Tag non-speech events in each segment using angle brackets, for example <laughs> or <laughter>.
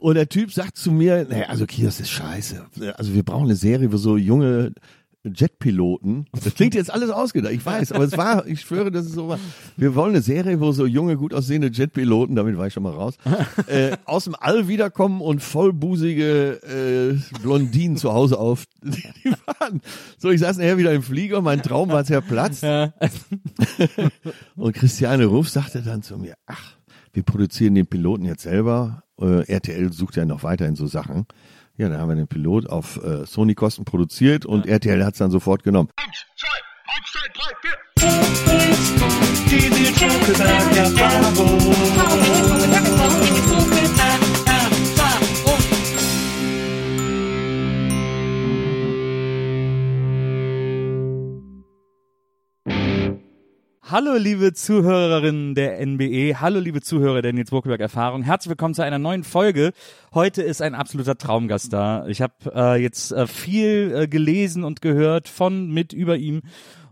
Und der Typ sagt zu mir, naja, also Kios ist scheiße. Also wir brauchen eine Serie, wo so junge Jetpiloten, das klingt jetzt alles ausgedacht, ich weiß, aber es war, ich schwöre, das ist so war. Wir wollen eine Serie, wo so junge, gut aussehende Jetpiloten, damit war ich schon mal raus, <laughs> äh, aus dem All wiederkommen und vollbusige äh, Blondinen zu Hause auf. <laughs> Die waren, so, ich saß nachher wieder im Flieger, mein Traum war zerplatzt. <laughs> und Christiane Ruff sagte dann zu mir, ach, wir produzieren den Piloten jetzt selber. Äh, RTL sucht ja noch weiterhin so Sachen. Ja, dann haben wir den Pilot auf äh, Sony-Kosten produziert und RTL hat es dann sofort genommen. Hallo liebe Zuhörerinnen der NBE, hallo liebe Zuhörer der Nils Burkeberg Erfahrung, herzlich willkommen zu einer neuen Folge. Heute ist ein absoluter Traumgast da. Ich habe äh, jetzt äh, viel äh, gelesen und gehört von, mit, über ihm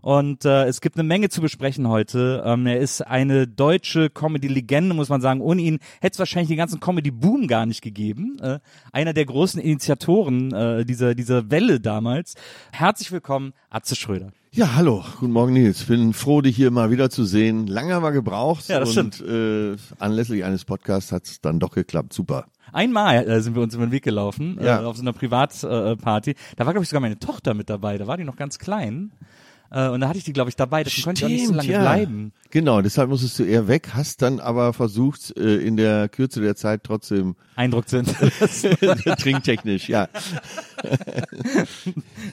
und äh, es gibt eine Menge zu besprechen heute. Ähm, er ist eine deutsche Comedy-Legende, muss man sagen. Ohne ihn hätte es wahrscheinlich den ganzen Comedy-Boom gar nicht gegeben. Äh, einer der großen Initiatoren äh, dieser, dieser Welle damals. Herzlich willkommen, Atze Schröder. Ja, hallo, guten Morgen Nils. Bin froh, dich hier mal wieder zu sehen. Lange haben wir gebraucht Ja, das und äh, anlässlich eines Podcasts hat es dann doch geklappt. Super. Einmal äh, sind wir uns über den Weg gelaufen, Ja. äh, auf so einer Privatparty. da war, glaube ich, sogar meine Tochter mit dabei. Da war die noch ganz klein. Äh, und da hatte ich die, glaube ich, dabei. Deswegen konnte ich auch nicht so lange ja. bleiben. Genau, deshalb musstest du eher weg, hast dann aber versucht, äh, in der Kürze der Zeit trotzdem Eindruck sind. <laughs> trinktechnisch, ja. <laughs>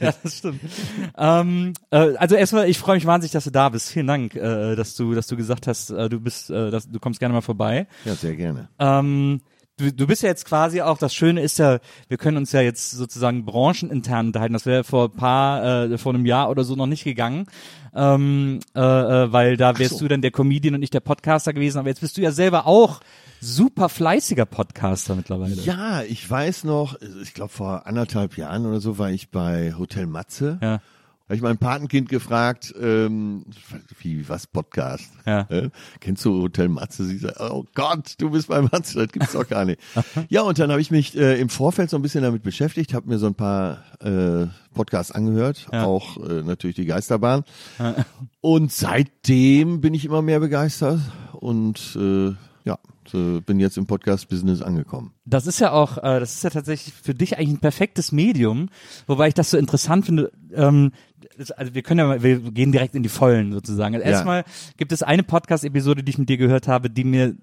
ja, das stimmt. ähm, äh, also erstmal, ich freue mich wahnsinnig, dass du da bist. Vielen Dank, äh, dass du, dass du gesagt hast, äh, du bist, äh, dass, du kommst gerne mal vorbei. Ja, sehr gerne. Ähm, du, du bist ja jetzt quasi auch, das Schöne ist ja, wir können uns ja jetzt sozusagen branchenintern unterhalten. Das wäre vor ein paar, äh, vor einem Jahr oder so noch nicht gegangen. Ähm, äh, äh, weil da wärst so. du dann der Comedian und nicht der Podcaster gewesen. Aber jetzt bist du ja selber auch super fleißiger Podcaster mittlerweile. Ja, ich weiß noch, ich glaube vor anderthalb Jahren oder so war ich bei Hotel Matze. Ja. Habe ich mein Patenkind gefragt, ähm, wie, was Podcast? Ja. Äh, kennst du Hotel Matze? Sie sagt, oh Gott, du bist bei Matze, das gibt's doch gar nicht. <laughs> ja, und dann habe ich mich äh, im Vorfeld so ein bisschen damit beschäftigt, habe mir so ein paar äh, Podcasts angehört, Ja. auch äh, natürlich die Geisterbahn. Und seitdem bin ich immer mehr begeistert und äh, ja, so bin jetzt im Podcast-Business angekommen. Das ist ja auch, äh, das ist ja tatsächlich für dich eigentlich ein perfektes Medium, wobei ich das so interessant finde. Ähm, das, also wir können ja mal, wir gehen direkt in die Vollen sozusagen. Also Ja. Erstmal gibt es eine Podcast-Episode, die ich mit dir gehört habe, die mir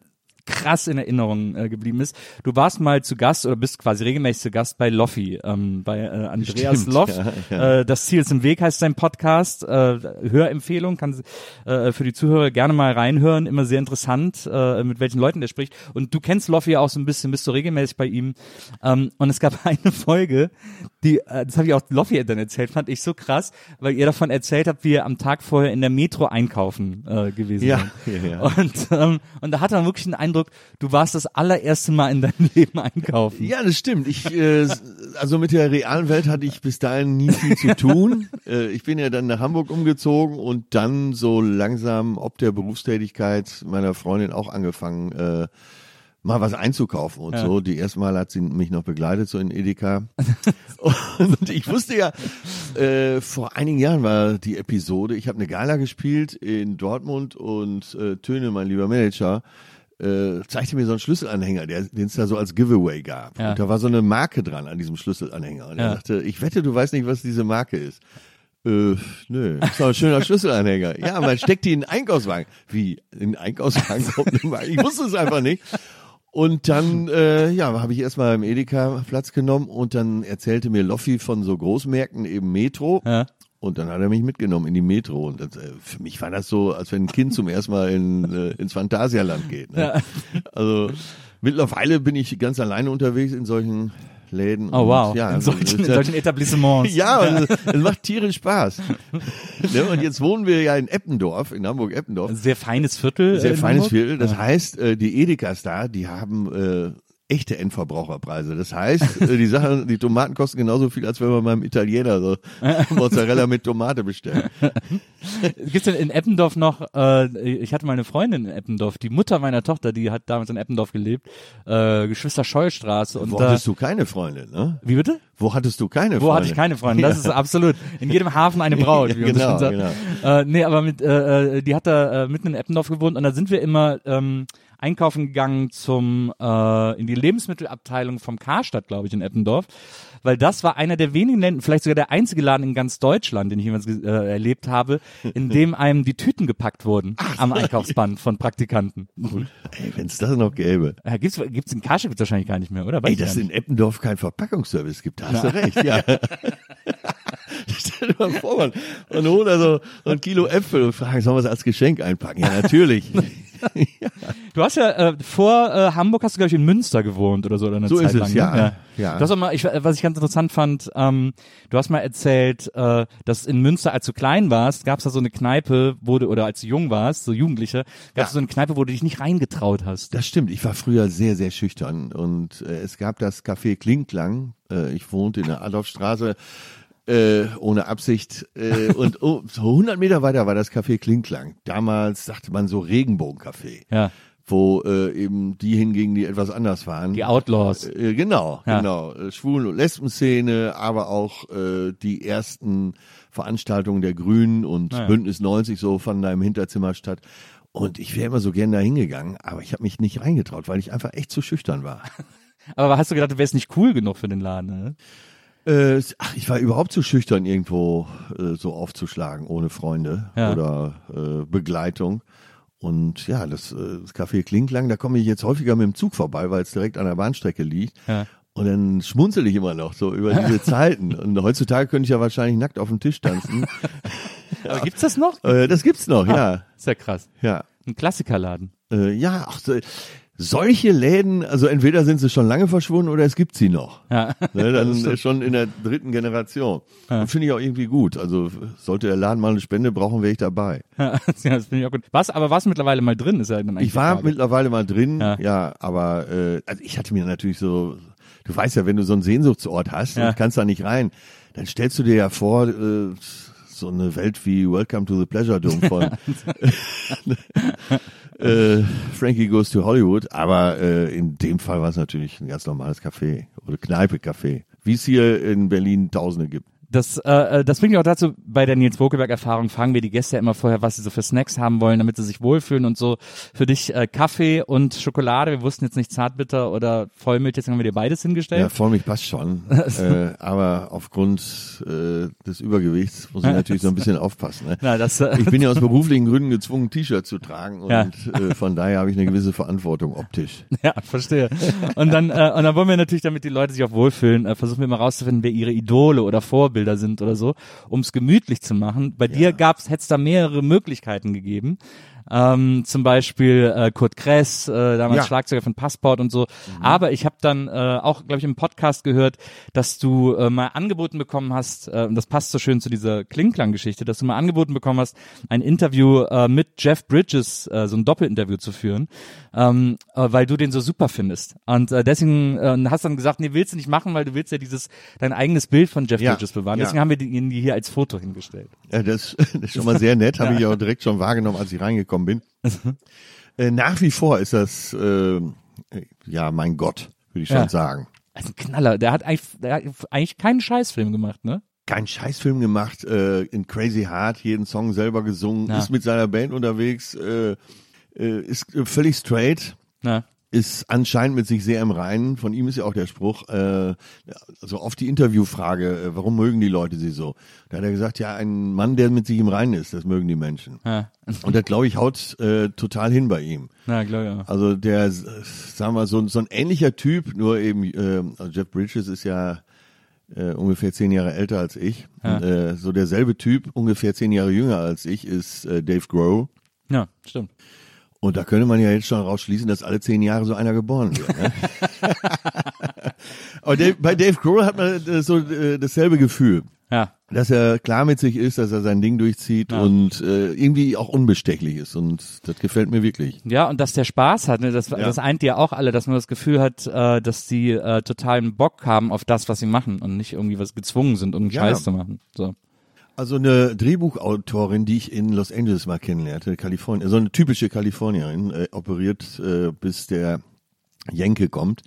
krass in Erinnerung äh, geblieben ist. Du warst mal zu Gast oder bist quasi regelmäßig zu Gast bei Loffi, ähm, bei äh, Andreas Stimmt, Loff. ja, ja. Äh, das Ziel ist im Weg heißt sein Podcast. Äh, Hörempfehlung kann äh, für die Zuhörer gerne mal reinhören. Immer sehr interessant, äh, mit welchen Leuten der spricht. Und du kennst Loffi auch so ein bisschen, bist du regelmäßig bei ihm. Ähm, und es gab <laughs> eine Folge, die, äh, das habe ich auch Loffi dann erzählt, fand ich so krass, weil ihr davon erzählt habt, wie ihr am Tag vorher in der Metro einkaufen äh, gewesen Ja, seid. ja, ja. Und, ähm, und da hat man wirklich den Eindruck, du warst das allererste Mal in deinem <laughs> Leben einkaufen. Ja, das stimmt. Ich, äh, also mit der realen Welt hatte ich bis dahin nie viel zu tun. <laughs> äh, ich bin ja dann nach Hamburg umgezogen und dann so langsam ob der Berufstätigkeit meiner Freundin auch angefangen, äh, mal was einzukaufen und Ja. so. Die erste Mal hat sie mich noch begleitet, so in Edeka. <laughs> und ich wusste ja, äh, vor einigen Jahren war die Episode, ich habe eine Gala gespielt in Dortmund und äh, Töne, mein lieber Manager, äh, zeigte mir so einen Schlüsselanhänger, den es da so als Giveaway gab. Ja. Und da war so eine Marke dran an diesem Schlüsselanhänger. Und er Ja. sagte, ich wette, du weißt nicht, was diese Marke ist. Äh, nö, ist doch ein schöner <laughs> Schlüsselanhänger. Ja, man steckt die in den Einkaufswagen. Wie? In den Einkaufswagen kommt eine Marke? Ich wusste es einfach nicht. Und dann, äh, ja, habe ich erstmal im Edeka Platz genommen und dann erzählte mir Loffi von so Großmärkten, eben Metro. Ja. Und dann hat er mich mitgenommen in die Metro. Und das, äh, für mich war das so, als wenn ein Kind zum ersten Mal in, äh, ins Phantasialand geht. Ne? Also mittlerweile bin ich ganz alleine unterwegs in solchen Läden. Oh und, wow, Ja, in, also, solchen, in ja- solchen Etablissements. <laughs> ja, und es, es macht tierisch Spaß. ne? Und jetzt wohnen wir ja in Eppendorf, in Hamburg-Eppendorf. Sehr feines Viertel. Sehr in feines Hamburg. Viertel. Das heißt, äh, die Edekas da, die haben äh, echte Endverbraucherpreise. Das heißt, äh, die Sachen, die Tomaten kosten genauso viel, als wenn man beim Italiener so <laughs> Mozzarella mit Tomate bestellt. Gibt's denn in Eppendorf noch, äh, ich hatte mal eine Freundin in Eppendorf, die Mutter meiner Tochter, die hat damals in Eppendorf gelebt, äh, Geschwister Schollstraße und Wo da, hattest du keine Freundin, ne? wie bitte? Wo hattest du keine Freundin? Wo hatte ich keine Freundin? Das ist absolut in jedem Hafen eine Braut, <laughs> wie man so Genau, sagt. genau. Äh, nee, aber mit, äh, äh, die hat da äh, mitten in Eppendorf gewohnt und da sind wir immer ähm, einkaufen gegangen zum äh, in die Lebensmittelabteilung vom Karstadt, glaube ich, in Eppendorf, weil das war einer der wenigen Läden, vielleicht sogar der einzige Laden in ganz Deutschland, den ich jemals äh, erlebt habe, in <laughs> dem einem die Tüten gepackt wurden am Einkaufsband von Praktikanten. Ey, wenn's das noch gäbe. Äh, gibt's gibt's in Karstadt wahrscheinlich gar nicht mehr, oder? Weiß Ey, dass es in Eppendorf keinen Verpackungsservice gibt, da hast du recht, ja. <laughs> <laughs> Stell dir mal vor, man, man holt also so ein Kilo Äpfel und fragt, sollen wir es als Geschenk einpacken? Ja, natürlich. <laughs> Du hast ja äh, vor äh, Hamburg hast du glaube ich in Münster gewohnt oder so oder eine So Zeit ist es, lang. ne? ja. Ja. Du hast auch mal, ich, was ich ganz interessant fand, ähm, du hast mal erzählt, äh, dass in Münster, als du klein warst, gab es da so eine Kneipe, wo du oder als du jung warst, so Jugendliche, gab es so eine Kneipe, wo du dich nicht reingetraut hast. Das stimmt. Ich war früher sehr, sehr schüchtern und äh, es gab das Café Klinklang. Äh, ich wohnte in der Adolfstraße äh, ohne Absicht äh, und oh, so 100 Meter weiter war das Café Klinklang. Damals sagte man so Regenbogencafé, Ja, wo äh, eben die hingingen, die etwas anders waren. die Outlaws. Äh, genau, Ja. genau. Äh, Schwulen- und Lesbenszene, aber auch äh, die ersten Veranstaltungen der Grünen und Ja. Bündnis 90 so fanden da im Hinterzimmer statt. Und ich wäre immer so gern da hingegangen, aber ich habe mich nicht reingetraut, weil ich einfach echt zu schüchtern war. <laughs> Aber hast du gedacht, du wärst nicht cool genug für den Laden? Ne? Äh, ach, ich war überhaupt zu schüchtern, irgendwo äh, so aufzuschlagen, ohne Freunde Ja. oder äh, Begleitung. Und ja, das, äh, das Café Klinklang, da komme ich jetzt häufiger mit dem Zug vorbei, weil es direkt an der Bahnstrecke liegt. Ja. Und dann schmunzel ich immer noch so über diese <laughs> Zeiten. Und heutzutage könnte ich ja wahrscheinlich nackt auf dem Tisch tanzen. <laughs> Aber gibt's das noch? äh, das gibt's noch, ja. Ist ja krass. Ja. Ein Klassikerladen. Äh, ja, ach, so, solche Läden, also entweder sind sie schon lange verschwunden oder es gibt sie noch. Ja. Ne, <laughs> dann schon in der dritten Generation. Und Finde ich auch irgendwie gut. Also sollte der Laden mal eine Spende brauchen, wäre ich dabei. ja, <laughs> das finde ich auch gut. Was, aber du mittlerweile mal drin? Ist ja dann eigentlich Ich war mittlerweile mal drin, Ja. ja, aber äh, also ich hatte mir natürlich so, du weißt ja, wenn du so einen Sehnsuchtsort hast Ja. und kannst da nicht rein, dann stellst du dir ja vor, äh, so eine Welt wie Welcome to the Pleasure Dome von <laughs> äh, Frankie Goes to Hollywood, aber äh, in dem Fall war es natürlich ein ganz normales Café oder Kneipe-Café, wie es hier in Berlin Tausende gibt. Das, äh, das bringt mich auch dazu, bei der Nils Bokelberg-Erfahrung fragen wir die Gäste ja immer vorher, was sie so für Snacks haben wollen, damit sie sich wohlfühlen und so. Für dich äh, Kaffee und Schokolade, wir wussten jetzt nicht Zartbitter oder Vollmilch, jetzt haben wir dir beides Ja, hingestellt. Vollmilch passt schon, <laughs> äh, aber aufgrund äh, des Übergewichts muss ich natürlich so ein bisschen aufpassen. Ne? Na, das, äh, Ich bin ja aus beruflichen Gründen gezwungen, T-Shirt zu tragen und Ja. äh, von daher habe ich eine gewisse Verantwortung optisch. <laughs> ja, verstehe. Und dann, äh, und dann wollen wir natürlich, damit die Leute sich auch wohlfühlen, äh, versuchen wir mal rauszufinden, wer ihre Idole oder Vorbilder sind oder so, um es gemütlich zu machen. Bei dir gab's, hätte es da mehrere Möglichkeiten gegeben. Ähm, zum Beispiel äh, Kurt Kress, äh, damals Ja. Schlagzeuger von Passport und so. Aber ich habe dann äh, auch, glaube ich, im Podcast gehört, dass du äh, mal angeboten bekommen hast, äh, und das passt so schön zu dieser Klingklang-Geschichte, dass du mal angeboten bekommen hast, ein Interview äh, mit Jeff Bridges, äh, so ein Doppelinterview zu führen, ähm, äh, weil du den so super findest. Und äh, deswegen äh, hast dann gesagt, nee, willst du nicht machen, weil du willst ja dieses dein eigenes Bild von Jeff Ja, Bridges bewahren. ja. Deswegen haben wir ihn hier als Foto hingestellt. Ja, das, <laughs> das ist schon mal sehr nett, habe ich auch direkt schon wahrgenommen, als ich reingekommen bin. äh, nach wie vor ist das, äh, ja, mein Gott, würde ich schon Ja. sagen. Also ein Knaller. Der hat eigentlich, der hat eigentlich keinen Scheißfilm gemacht, ne? Kein Scheißfilm gemacht, äh, in Crazy Heart, jeden Song selber gesungen, Ja. ist mit seiner Band unterwegs, äh, äh, ist äh, völlig straight. Na, ist anscheinend mit sich sehr im Reinen. Von ihm ist ja auch der Spruch, äh, also auf die Interviewfrage, äh, warum mögen die Leute sie so? Da hat er gesagt, ja, ein Mann, der mit sich im Reinen ist, das mögen die Menschen. ja. Und das, glaube ich, haut äh, total hin bei ihm. Na, klar, ja. Also der, äh, sagen wir, so, so ein ähnlicher Typ, nur eben, äh, also Jeff Bridges ist ja äh, ungefähr zehn Jahre älter als ich. Ja. Und, äh, so derselbe Typ, ungefähr zehn Jahre jünger als ich, ist äh, Dave Grohl. Ja, stimmt. Und da könnte man ja jetzt schon rausschließen, dass alle zehn Jahre so einer geboren wird. Ne? <laughs> Aber Dave, bei Dave Grohl hat man äh, so äh, dasselbe Gefühl. Ja. Dass er klar mit sich ist, dass er sein Ding durchzieht Ja. und äh, irgendwie auch unbestechlich ist. Und das gefällt mir wirklich. Ja, und dass der Spaß hat, ne? das, das eint ja auch alle, dass man das Gefühl hat, äh, dass die äh, totalen Bock haben auf das, was sie machen und nicht irgendwie was gezwungen sind, um Ja. Scheiß zu machen. So. Also eine Drehbuchautorin, die ich in Los Angeles mal kennenlernte, Kalifornien, so eine typische Kalifornierin, äh, operiert äh, bis der Jenke kommt.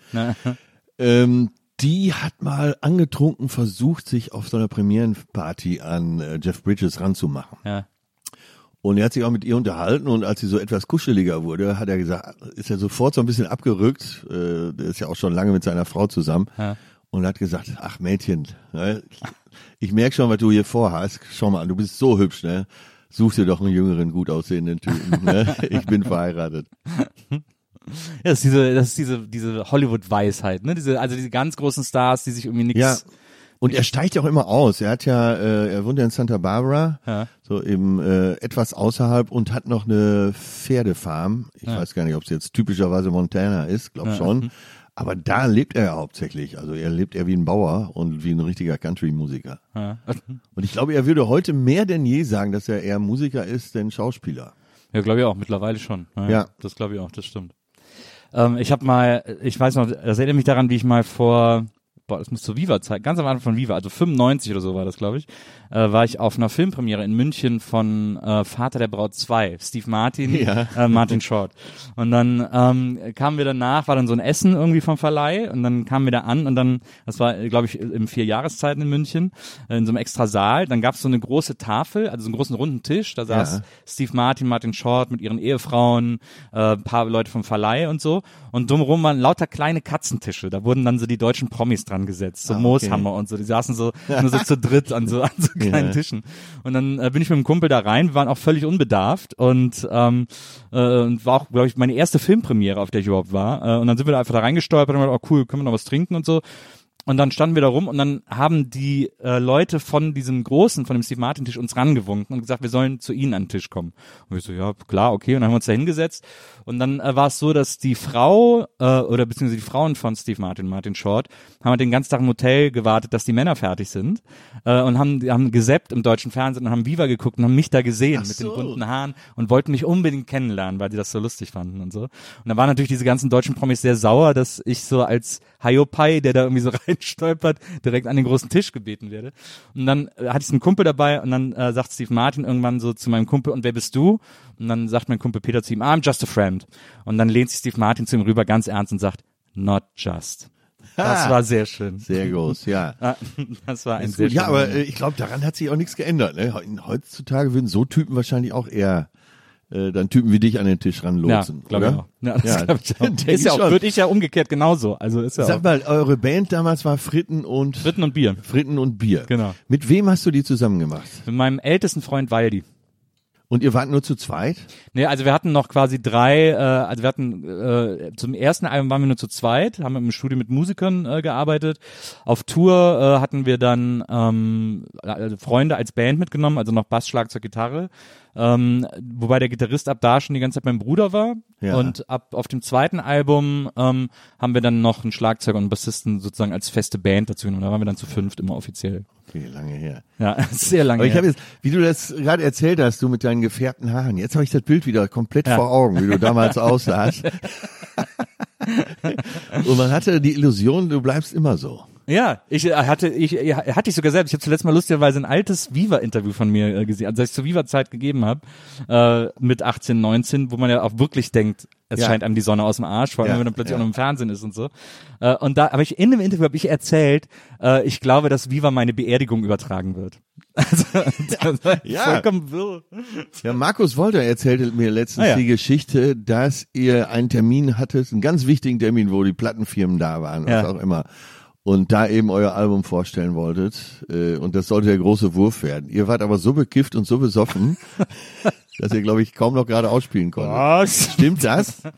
Ähm, die hat mal angetrunken versucht, sich auf so einer Premierenparty an äh, Jeff Bridges ranzumachen. Ja. Und er hat sich auch mit ihr unterhalten und als sie so etwas kuscheliger wurde, hat er gesagt, ist er sofort so ein bisschen abgerückt. Äh, der ist ja auch schon lange mit seiner Frau zusammen. Ja. Und hat gesagt, ach Mädchen, ne, ich merk schon, was du hier vorhast. Schau mal an, du bist so hübsch, ne? Such dir doch einen jüngeren, gut aussehenden Typen. Ne? Ich bin verheiratet. Ja, das ist diese, das ist diese, diese Hollywood-Weisheit, ne? Diese, also diese ganz großen Stars, die sich irgendwie nichts. Ja. Und er steigt ja auch immer aus. Er hat ja, äh, er wohnt ja in Santa Barbara, Ja. so eben äh, etwas außerhalb und hat noch eine Pferdefarm. Ich Ja. weiß gar nicht, ob es jetzt typischerweise Montana ist, glaub Ja. schon. Aber da lebt er ja hauptsächlich. Also er lebt eher wie ein Bauer und wie ein richtiger Country-Musiker. Ja. Und ich glaube, er würde heute mehr denn je sagen, dass er eher Musiker ist denn Schauspieler. Ja, glaube ich auch, mittlerweile schon. Ja. Das glaube ich auch, das stimmt. Ähm, ich habe mal, ich weiß noch, das erinnert mich daran, wie ich mal vor, boah, das muss zur Viva-Zeit, ganz am Anfang von Viva, also 95 oder so war das, glaube ich, äh, war ich auf einer Filmpremiere in München von äh, Vater der Braut 2, Steve Martin, Ja. äh, Martin Short. Und dann ähm, kamen wir danach, war dann so ein Essen irgendwie vom Verleih und dann kamen wir da an und dann, das war, glaube ich, im vier Jahreszeiten in München, äh, in so einem extra Saal, dann gab es so eine große Tafel, also so einen großen runden Tisch, da saß Ja. Steve Martin, Martin Short mit ihren Ehefrauen, äh, ein paar Leute vom Verleih und so. Und drumherum waren lauter kleine Katzentische. Da wurden dann so die deutschen Promis dran gesetzt, so Ah, okay. Mooshammer und so. Die saßen so <laughs> nur so zu dritt an so, an so <laughs> kleinen Ja. Tischen. Und dann äh, bin ich mit dem Kumpel da rein. Wir waren auch völlig unbedarft und ähm, äh, war auch, glaube ich, meine erste Filmpremiere, auf der ich überhaupt war. Äh, und dann sind wir da einfach da reingestolpert und haben gedacht, oh cool, können wir noch was trinken und so. Und dann standen wir da rum und dann haben die äh, Leute von diesem großen, von dem Steve Martin Tisch uns rangewunken und gesagt, wir sollen zu ihnen an den Tisch kommen. Und wir so, ja, klar, okay. Und dann haben wir uns da hingesetzt. Und dann äh, war es so, dass die Frau äh, oder beziehungsweise die Frauen von Steve Martin, Martin Short, haben halt den ganzen Tag im Hotel gewartet, dass die Männer fertig sind äh, und haben, haben gesappt im deutschen Fernsehen und haben Viva geguckt und haben mich da gesehen Ach mit so. den bunten Haaren und wollten mich unbedingt kennenlernen, weil die das so lustig fanden und so. Und da waren natürlich diese ganzen deutschen Promis sehr sauer, dass ich so als Hayopai, der da irgendwie so <laughs> reinstolpert, direkt an den großen Tisch gebeten werde. Und dann äh, hatte ich einen Kumpel dabei und dann äh, sagt Steve Martin irgendwann so zu meinem Kumpel, und wer bist du? Und dann sagt mein Kumpel Peter zu ihm, I'm just a friend. Und dann lehnt sich Steve Martin zu ihm rüber ganz ernst und sagt, not just. Das war sehr schön. Sehr groß, ja. <laughs> Ah, Das war ein sehr. Ja, aber äh, ich glaube, daran hat sich auch nichts geändert. Ne? Heutzutage würden so Typen wahrscheinlich auch eher äh, dann Typen wie dich an den Tisch ja, ranlotsen. glaube ich auch. Ja, das Ja, ich auch. <laughs> Ist ja auch, würde ich ja umgekehrt genauso. Also ist ja Sag auch mal, eure Band damals war Fritten und Fritten und Bier. Fritten und Bier. Genau. Mit wem hast du die zusammen gemacht? Mit meinem ältesten Freund Waldi. Und ihr wart nur zu zweit? Nee, also wir hatten noch quasi drei, äh, also wir hatten äh, zum ersten Album waren wir nur zu zweit, haben im Studio mit Musikern äh, gearbeitet. Auf Tour äh, hatten wir dann ähm, also Freunde als Band mitgenommen, also noch Bass, Schlagzeug, Gitarre. Ähm, wobei der Gitarrist ab da schon die ganze Zeit mein Bruder war. Ja. Und ab auf dem zweiten Album ähm, haben wir dann noch einen Schlagzeuger und einen Bassisten sozusagen als feste Band dazu genommen. Da waren wir dann zu fünft immer offiziell. Okay, lange her. Ja, <laughs> sehr lange. Aber ich her. habe jetzt, wie du das gerade erzählt hast, du mit deinen gefärbten Haaren, jetzt habe ich das Bild wieder komplett Ja. vor Augen, wie du damals <laughs> aussahst. <laughs> Und man hatte die Illusion, du bleibst immer so. Ja, ich äh, hatte ich äh, hatte ich sogar selbst. Ich habe zuletzt mal lustigerweise ein altes Viva-Interview von mir äh, gesehen, also das ich zur Viva-Zeit gegeben habe äh, mit 18, 19, wo man ja auch wirklich denkt, es Ja. scheint einem die Sonne aus dem Arsch, vor allem Ja, wenn man plötzlich ja. auch noch im Fernsehen ist und so. Äh, und da, aber ich in dem Interview habe ich erzählt, äh, ich glaube, dass Viva meine Beerdigung übertragen wird. <laughs> Also, Ja. vollkommen wirr. Ja, Markus Wolter erzählte mir letztens Ah, die Geschichte, dass ihr einen Termin hattet, einen ganz wichtigen Termin, wo die Plattenfirmen da waren, was auch immer. Und da eben euer Album vorstellen wolltet. Äh, Und das sollte der große Wurf werden. Ihr wart aber so bekifft und so besoffen, <laughs> dass ihr, glaube ich, kaum noch gerade ausspielen konntet. Was? Stimmt das? <laughs>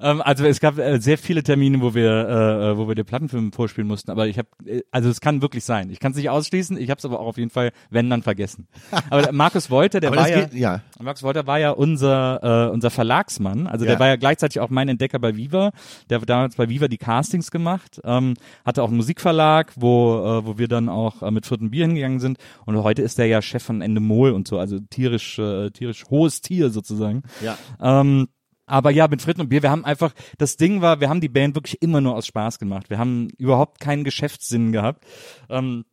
Ähm, also es gab äh, sehr viele Termine, wo wir, äh, äh, wo wir den Plattenfilm vorspielen mussten, aber ich habe, äh, also es kann wirklich sein. Ich kann es nicht ausschließen. Ich habe es aber auch auf jeden Fall, wenn dann vergessen. <laughs> Aber der Markus Wolter, der Aber war ja, geht, ja. Markus Wolter war ja unser äh, unser Verlagsmann. Also der Ja. war ja gleichzeitig auch mein Entdecker bei Viva. Der hat damals bei Viva die Castings gemacht, ähm, hatte auch einen Musikverlag, wo äh, wo wir dann auch äh, mit vierten Bier hingegangen sind. Und heute ist der ja Chef von Endemol und so, also tierisch äh, tierisch hohes Tier sozusagen. Ja. Ähm, aber ja, mit Fritten und Bier, wir haben einfach, das Ding war, wir haben die Band wirklich immer nur aus Spaß gemacht. Wir haben überhaupt keinen Geschäftssinn gehabt. Ähm,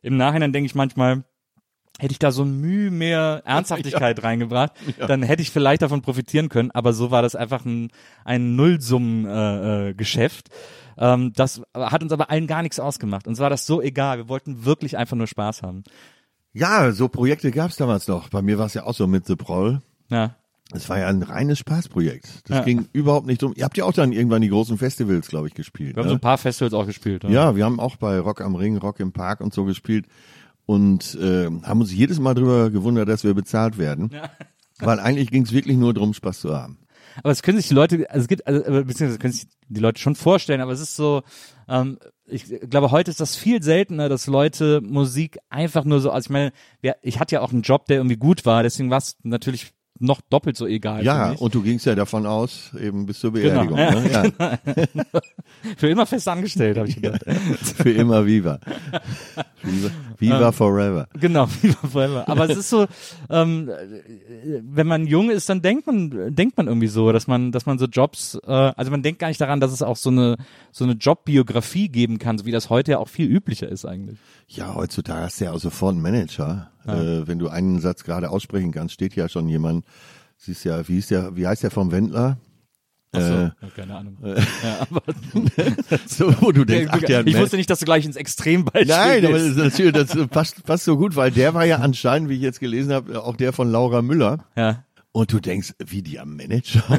Im Nachhinein denke ich manchmal, hätte ich da so ein Mühe mehr Ernsthaftigkeit <laughs> reingebracht, dann hätte ich vielleicht davon profitieren können. Aber so war das einfach ein, ein Nullsummen-Geschäft. Äh, äh, ähm, das hat uns aber allen gar nichts ausgemacht. Uns war das so egal. Wir wollten wirklich einfach nur Spaß haben. Ja, so Projekte gab's damals noch. Bei mir war es ja auch so mit The Proll. Ja. Es war ja ein reines Spaßprojekt. Das Ja. ging überhaupt nicht um. Ihr habt ja auch dann irgendwann die großen Festivals, glaube ich, gespielt. Wir haben ne? so ein paar Festivals auch gespielt. Ja, wir haben auch bei Rock am Ring, Rock im Park und so gespielt und äh, haben uns jedes Mal drüber gewundert, dass wir bezahlt werden. Weil eigentlich ging es wirklich nur darum, Spaß zu haben. Aber es können sich die Leute, also es gibt, also, beziehungsweise können sich die Leute schon vorstellen, aber es ist so, ähm, ich glaube, heute ist das viel seltener, dass Leute Musik einfach nur so, also ich meine, ja, ich hatte ja auch einen Job, der irgendwie gut war, deswegen war es natürlich noch doppelt so egal. Ja, und du gingst ja davon aus, eben bis zur Genau. Beerdigung. Ne? Ja, <laughs> für immer fest angestellt, habe ich gedacht. <laughs> für immer Viva. Viva, Viva Ähm. forever. Genau, <laughs> Viva Forever. Aber es ist so, ähm, äh, wenn man jung ist, dann denkt man, denkt man irgendwie so, dass man, dass man so Jobs, äh, also man denkt gar nicht daran, dass es auch so eine, so eine Jobbiografie geben kann, so wie das heute ja auch viel üblicher ist eigentlich. Ja, heutzutage hast du ja auch sofort einen Manager. Äh, wenn du einen Satz gerade aussprechen kannst, steht ja schon jemand, siehst ja, wie, ist der, wie heißt der vom Wendler? So, Äh, ja, keine Ahnung. ja, aber, <laughs> So, wo du denkst, ach, der hat ich wusste nicht, dass du gleich ins Extrembeispiel Nein, aber das, natürlich, das passt, passt so gut, weil der war ja anscheinend, wie ich jetzt gelesen habe, auch der von Laura Müller. Ja. Und du denkst, wie die am Manager? <laughs>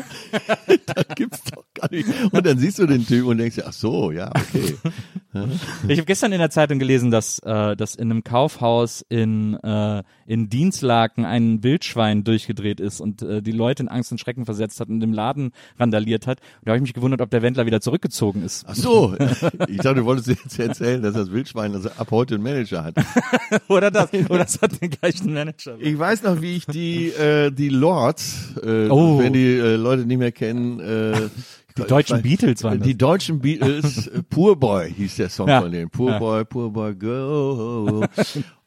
das gibt's doch gar nicht. Und dann siehst du den Typ und denkst, ach so, ja, okay. <laughs> Ich habe gestern in der Zeitung gelesen, dass, äh, dass in einem Kaufhaus in, äh, in Dienstlaken ein Wildschwein durchgedreht ist und äh, die Leute in Angst und Schrecken versetzt hat und im Laden randaliert hat. Und da habe ich mich gewundert, ob der Wendler wieder zurückgezogen ist. Ach so. Ich dachte, du wolltest jetzt erzählen, dass das Wildschwein also ab heute einen Manager hat. <laughs> Oder das. Oder es hat den gleichen Manager. Ich weiß noch, wie ich die, äh, die Lords, äh, Oh. wenn die äh, Leute nicht mehr kennen, äh, <laughs> Die deutschen Beatles waren das. Die deutschen Beatles, <laughs> äh, Poor Boy hieß der Song Ja. von denen. Poor Ja. Boy, Poor Boy, go.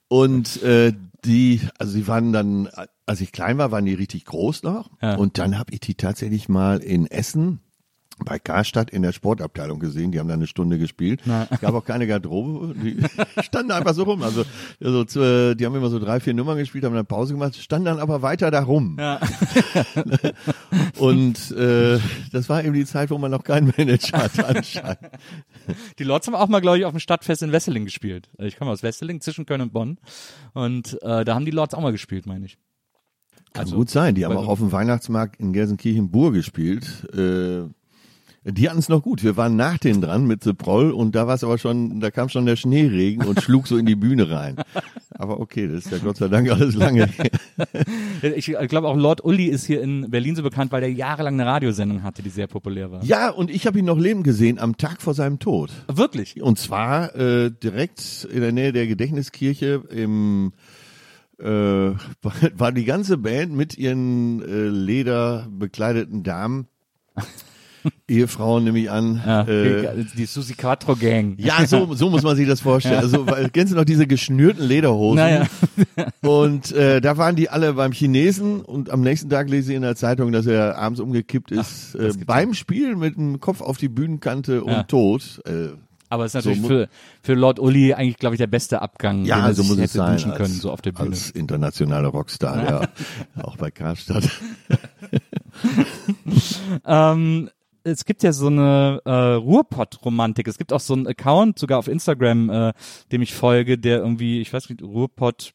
Und äh, die, also die waren dann, als ich klein war, waren die richtig groß noch. Ja. Und dann habe ich die tatsächlich mal in Essen bei Karstadt in der Sportabteilung gesehen. Die haben da eine Stunde gespielt. Es gab auch keine Garderobe. Die <laughs> standen einfach so rum. Also, also zu, äh, die haben immer so drei, vier Nummern gespielt, haben dann Pause gemacht, standen dann aber weiter da rum. Ja. <laughs> Und äh, das war eben die Zeit, wo man noch keinen Manager hatte anscheinend. Die Lords haben auch mal, glaube ich, auf dem Stadtfest in Wesseling gespielt. Ich komme aus Wesseling, zwischen Köln und Bonn. Und äh, da haben die Lords auch mal gespielt, meine ich. Kann Also, gut sein. Die haben auch auf dem Weihnachtsmarkt in Gelsenkirchen-Bur gespielt. Äh, die hatten es noch gut. Wir waren nach denen dran mit The Proll und da war es aber schon, da kam schon der Schneeregen und schlug so in die Bühne rein. Aber okay, das ist ja Gott sei Dank alles lange. Ich glaube auch Lord Uli ist hier in Berlin so bekannt, weil der jahrelang eine Radiosendung hatte, die sehr populär war. Ja, und ich habe ihn noch leben gesehen am Tag vor seinem Tod. Wirklich? Und zwar äh, direkt in der Nähe der Gedächtniskirche im äh, <laughs> war die ganze Band mit ihren äh, lederbekleideten Damen, Ehefrauen nehme ich an. Ja, äh, die Susi Quattro Gang. ja, so, so muss man sich das vorstellen. <laughs> Also, weil, kennst du noch diese geschnürten Lederhosen? Naja. <laughs> Und äh, da waren die alle beim Chinesen und am nächsten Tag lese ich in der Zeitung, dass er abends umgekippt ist äh, beim Spielen mit dem Kopf auf die Bühnenkante und Ja. tot. Äh, Aber es ist natürlich mu- für, für Lord Uli eigentlich, glaube ich, der beste Abgang, den Ja, er so muss es sein. wünschen als, können, so auf der Bühne. Als internationaler Rockstar, <laughs> ja. Auch bei Karstadt. Ähm, es gibt ja so eine äh, Ruhrpott-Romantik. Es gibt auch so einen Account, sogar auf Instagram, äh, dem ich folge, der irgendwie, ich weiß nicht, Ruhrpott,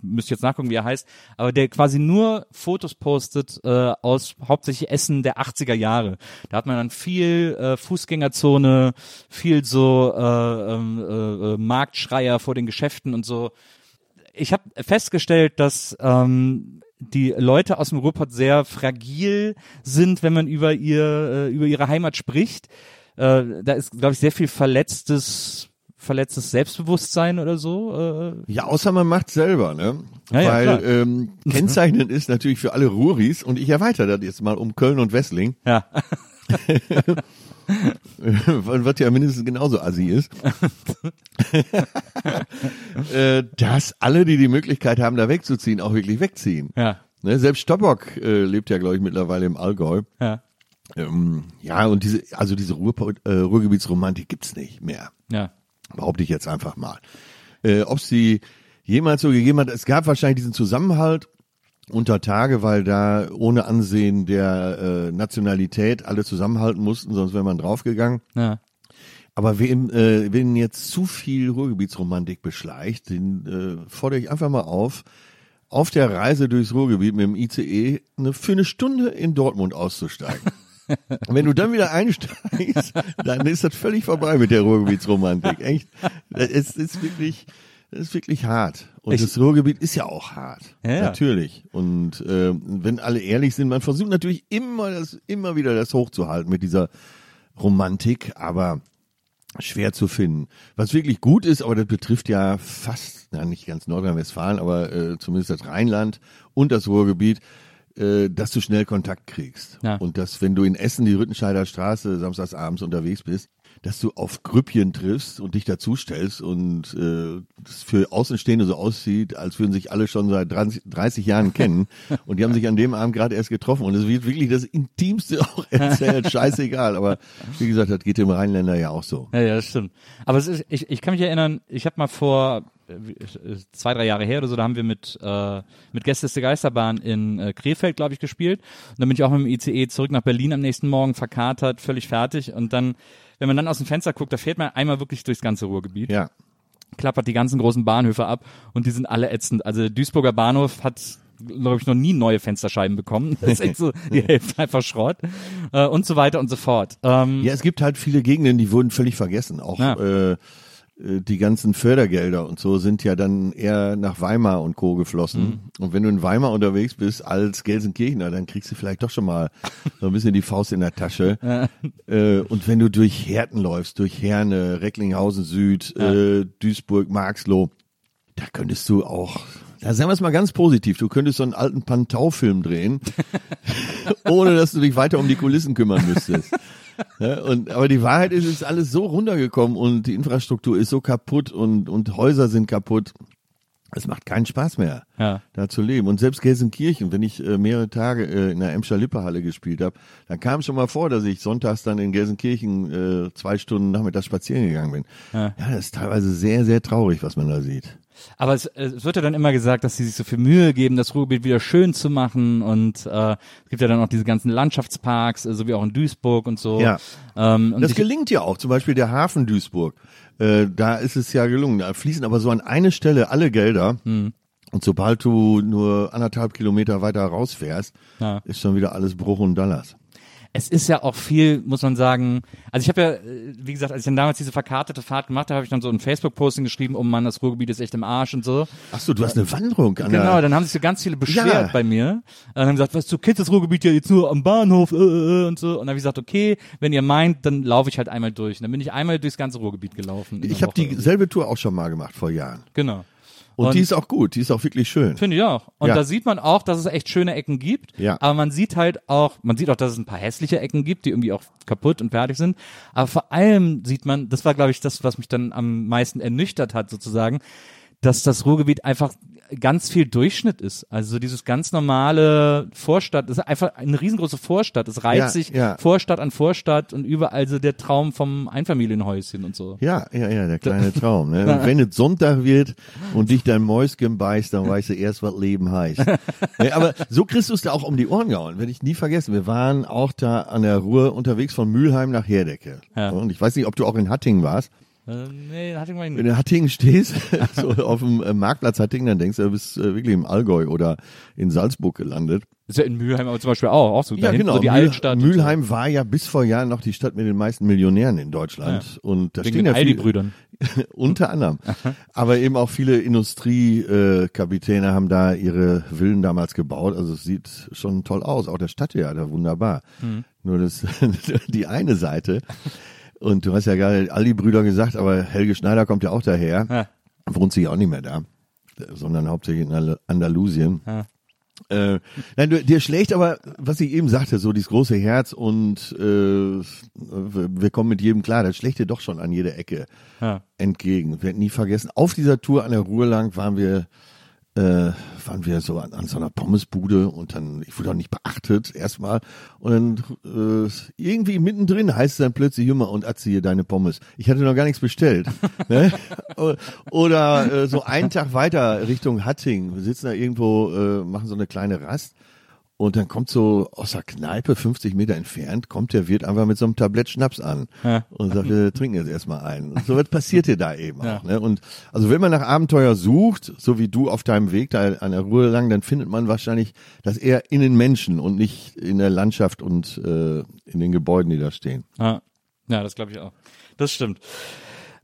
müsste jetzt nachgucken, wie er heißt, aber der quasi nur Fotos postet äh, aus hauptsächlich Essen der 80er Jahre. Da hat man dann viel äh, Fußgängerzone, viel so äh, ähm, äh, äh, Marktschreier vor den Geschäften und so ich habe festgestellt, dass ähm, die Leute aus dem Ruhrpott sehr fragil sind, wenn man über ihr äh, über ihre Heimat spricht. Äh, da ist, glaube ich, sehr viel verletztes verletztes Selbstbewusstsein oder so. Äh, Ja, außer man macht selber, ne? Ja, Weil ähm, kennzeichnend ist natürlich für alle Ruhris und ich erweitere das jetzt mal um Köln und Wessling, ja, <laughs> <laughs> <laughs> was ja mindestens genauso assi ist, <laughs> äh, dass alle, die die Möglichkeit haben, da wegzuziehen, auch wirklich wegziehen. ja, Ne? Selbst Stoppock äh, lebt ja, glaube ich, mittlerweile im Allgäu. ja, Ähm, ja, und diese, also diese Ruhr, äh, Ruhrgebietsromantik gibt's nicht mehr. ja, Behaupte ich jetzt einfach mal. Äh, Ob sie jemals so gegeben hat, es gab wahrscheinlich diesen Zusammenhalt unter Tage, weil da ohne Ansehen der äh, Nationalität alle zusammenhalten mussten, sonst wäre man draufgegangen. ja. Aber wem, äh, wen jetzt zu viel Ruhrgebietsromantik beschleicht, den äh, fordere ich einfach mal auf, auf der Reise durchs Ruhrgebiet mit dem ICE eine, für eine Stunde in Dortmund auszusteigen. Und <laughs> wenn du dann wieder einsteigst, dann ist das völlig vorbei mit der Ruhrgebietsromantik. Echt. Es ist wirklich, es ist wirklich hart. Und Ich- das Ruhrgebiet ist ja auch hart. Ja. Natürlich. Und äh, wenn alle ehrlich sind, man versucht natürlich immer das, immer wieder das hochzuhalten mit dieser Romantik, aber schwer zu finden. Was wirklich gut ist, aber das betrifft ja fast, na nicht ganz Nordrhein-Westfalen, aber äh, zumindest das Rheinland und das Ruhrgebiet, äh, dass du schnell Kontakt kriegst. Ja. Und dass, wenn du in Essen die Rüttenscheider Straße samstags abends unterwegs bist, dass du auf Grüppchen triffst und dich dazustellst und äh, das für Außenstehende so aussieht, als würden sich alle schon seit 30, 30 Jahren kennen <laughs> und die haben sich an dem Abend gerade erst getroffen und es wird wirklich das Intimste <laughs> auch erzählt, <laughs> scheißegal, aber wie gesagt, das geht dem Rheinländer ja auch so. Ja, ja, das stimmt. Aber es ist, ich, ich kann mich erinnern, ich habe mal vor äh, zwei, drei Jahre her oder so, da haben wir mit, äh, mit Gästeliste Geisterbahn in äh, Krefeld, glaube ich, gespielt. Und dann bin ich auch mit dem ICE zurück nach Berlin am nächsten Morgen, verkatert, völlig fertig. Und dann, wenn man dann aus dem Fenster guckt, da fährt man einmal wirklich durchs ganze Ruhrgebiet, Ja. klappert die ganzen großen Bahnhöfe ab und die sind alle ätzend. Also der Duisburger Bahnhof hat glaube ich, noch nie neue Fensterscheiben bekommen. <laughs> Das ist echt so, die Hälfte einfach Schrott. Äh, und so weiter und so fort. Ähm, Ja, es gibt halt viele Gegenden, die wurden völlig vergessen. Auch Ja. äh, die ganzen Fördergelder und so sind ja dann eher nach Weimar und Co. geflossen. Mhm. Und wenn du in Weimar unterwegs bist als Gelsenkirchener, dann kriegst du vielleicht doch schon mal so ein bisschen die Faust in der Tasche. <laughs> äh, und wenn du durch Herten läufst, durch Herne, Recklinghausen Süd, äh, Duisburg, Marxloh, da könntest du auch, da sagen wir es mal ganz positiv, du könntest so einen alten Pantau-Film drehen, <laughs> ohne dass du dich weiter um die Kulissen kümmern müsstest. Ja, <laughs> und, aber die Wahrheit ist, es ist alles so runtergekommen und die Infrastruktur ist so kaputt und, und Häuser sind kaputt. Es macht keinen Spaß mehr, Ja. da zu leben. Und selbst Gelsenkirchen, wenn ich äh, mehrere Tage äh, in der Emscher Lippe-Halle gespielt habe, dann kam schon mal vor, dass ich sonntags dann in Gelsenkirchen äh, zwei Stunden nachmittags spazieren gegangen bin. Ja. ja, das ist teilweise sehr, sehr traurig, was man da sieht. Aber es, es wird ja dann immer gesagt, dass sie sich so viel Mühe geben, das Ruhrgebiet wieder schön zu machen und äh, es gibt ja dann auch diese ganzen Landschaftsparks, äh, so wie auch in Duisburg und so. Ja. Ähm, und Das gelingt ja auch, zum Beispiel der Hafen Duisburg. Äh, da ist es ja gelungen. Da fließen aber so an eine Stelle alle Gelder. Hm. Und sobald du nur anderthalb Kilometer weiter rausfährst, Ja. ist schon wieder alles Bruch und Dallas. Es ist ja auch viel, muss man sagen. Also ich habe ja, äh, wie gesagt, als ich dann damals diese verkartete Fahrt gemacht habe, habe ich dann so ein Facebook-Posting geschrieben, oh Mann, das Ruhrgebiet ist echt im Arsch und so. Ach so, du hast eine Wanderung an Genau, dann haben sich so ganz viele beschwert Ja. bei mir. Und haben gesagt, was, du kennst das Ruhrgebiet ja jetzt nur am Bahnhof äh, äh, und so. Und dann habe ich gesagt, okay, wenn ihr meint, dann laufe ich halt einmal durch. Und dann bin ich einmal durchs ganze Ruhrgebiet gelaufen. Ich habe dieselbe Tour auch schon mal gemacht vor Jahren. Genau. Und, Und- die ist auch gut, die ist auch wirklich schön. Finde ich auch. Und Ja. da sieht man auch, dass es echt schöne Ecken gibt. Ja. Aber man sieht halt auch, man sieht auch, dass es ein paar hässliche Ecken gibt, die irgendwie auch kaputt und fertig sind. Aber vor allem sieht man, das war glaube ich das, was mich dann am meisten ernüchtert hat sozusagen, dass das Ruhrgebiet einfach ganz viel Durchschnitt ist. Also dieses ganz normale Vorstadt, das ist einfach eine riesengroße Vorstadt. Es reiht Ja, sich ja. Vorstadt an Vorstadt und überall so der Traum vom Einfamilienhäuschen und so. Ja, ja, ja, der kleine Traum. Ne? <laughs> Und wenn es Sonntag wird und dich dein Mäuschen beißt, dann weißt du erst, was Leben heißt. <laughs> ne, aber so kriegst du es da auch um die Ohren gehauen. Werde ich nie vergessen. Wir waren auch da an der Ruhr unterwegs von Mülheim nach Herdecke. Ja. Und ich weiß nicht, ob du auch in Hattingen warst. Äh, nee, hatte ich mal Wenn nicht. du in Hattingen stehst, <laughs> so auf dem äh, Marktplatz Hattingen, dann denkst du, du bist äh, wirklich im Allgäu oder in Salzburg gelandet. Ist ja in Mülheim aber zum Beispiel auch, auch so, da hinten so die Mühl- Altstadt. Mülheim war ja bis vor Jahren noch die Stadt mit den meisten Millionären in Deutschland. Und da so. Wegen stehen den ja viele, Aldi-Brüdern. <laughs> unter anderem. Aber eben auch viele Industriekapitäne Kapitäne haben da ihre Villen damals gebaut. Also es sieht schon toll aus. Auch der Stadttheater, wunderbar. Mhm. Nur das, <laughs> die eine Seite. Und du hast ja gerade all die Brüder gesagt, aber Helge Schneider kommt ja auch daher. Ja. Wohnt sich auch nicht mehr da, sondern hauptsächlich in Al- Andalusien. Ja. Äh, nein, du, dir schlägt aber, was ich eben sagte, so dieses große Herz und äh, wir kommen mit jedem klar, das schlägt dir doch schon an jeder Ecke Ja. entgegen. Wir werden nie vergessen, auf dieser Tour an der Ruhr lang waren wir, äh, waren wir so an, an so einer Pommesbude und dann, ich wurde auch nicht beachtet erstmal und dann äh, irgendwie mittendrin heißt es dann plötzlich immer und Atze hier deine Pommes. Ich hatte noch gar nichts bestellt. <laughs> ne? Oder äh, so einen Tag weiter Richtung Hatting. Wir sitzen da irgendwo, äh, machen so eine kleine Rast und dann kommt so aus der Kneipe 50 Meter entfernt, kommt der Wirt einfach mit so einem Tablett Schnaps an Ja. und sagt, wir trinken jetzt erstmal einen. Und so was passiert dir da eben auch. Ne? Und also wenn man nach Abenteuer sucht, so wie du auf deinem Weg da an der Ruhe lang, dann findet man wahrscheinlich das eher in den Menschen und nicht in der Landschaft und äh, in den Gebäuden, die da stehen. Ja, ja das glaube ich auch. Das stimmt.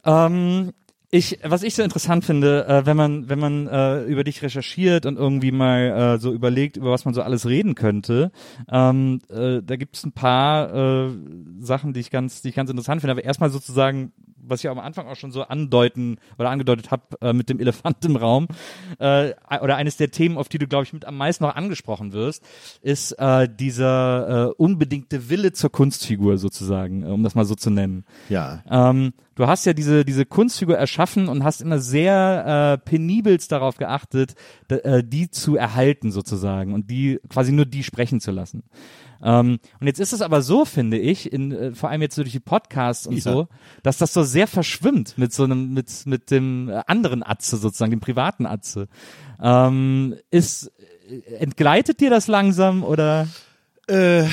Ähm, ich, was ich so interessant finde, äh, wenn man, wenn man äh, über dich recherchiert und irgendwie mal äh, so überlegt, über was man so alles reden könnte, ähm, äh, da gibt es ein paar äh, Sachen, die ich ganz, die ich ganz interessant finde. Aber erstmal sozusagen, was ich am Anfang auch schon so andeuten oder angedeutet habe äh, mit dem Elefant im Raum, äh, oder eines der Themen, auf die du, glaube ich, mit am meisten noch angesprochen wirst, ist äh, dieser äh, unbedingte Wille zur Kunstfigur sozusagen, äh, um das mal so zu nennen. Ja. Ähm, du hast ja diese, diese Kunstfigur erschaffen und hast immer sehr äh, penibelst darauf geachtet, äh, die zu erhalten sozusagen und die quasi nur die sprechen zu lassen. Ähm, und jetzt ist es aber so, finde ich, in, äh, vor allem jetzt durch die Podcasts und Ja. so, dass das so sehr verschwimmt mit so einem, mit, mit dem äh, anderen Atze sozusagen, dem privaten Atze. Ähm, ist, äh, entgleitet dir das langsam oder? Äh,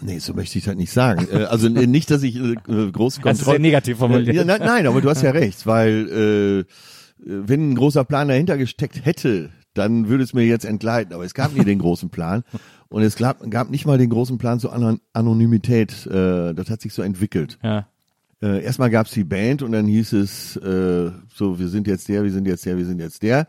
nee, so möchte ich das nicht sagen. Äh, also nicht, dass ich äh, große Das ist sehr Kontrolle... negativ formuliert. Ja, nein, nein, aber du hast ja recht, weil äh, wenn ein großer Plan dahinter gesteckt hätte, dann würde es mir jetzt entgleiten. Aber es gab nie den großen Plan und es gab, gab nicht mal den großen Plan zur Anon Anonymität. Äh, das hat sich so entwickelt. Ja. Äh, erstmal gab's die Band und dann hieß es äh, so, wir sind jetzt der, wir sind jetzt der, wir sind jetzt der.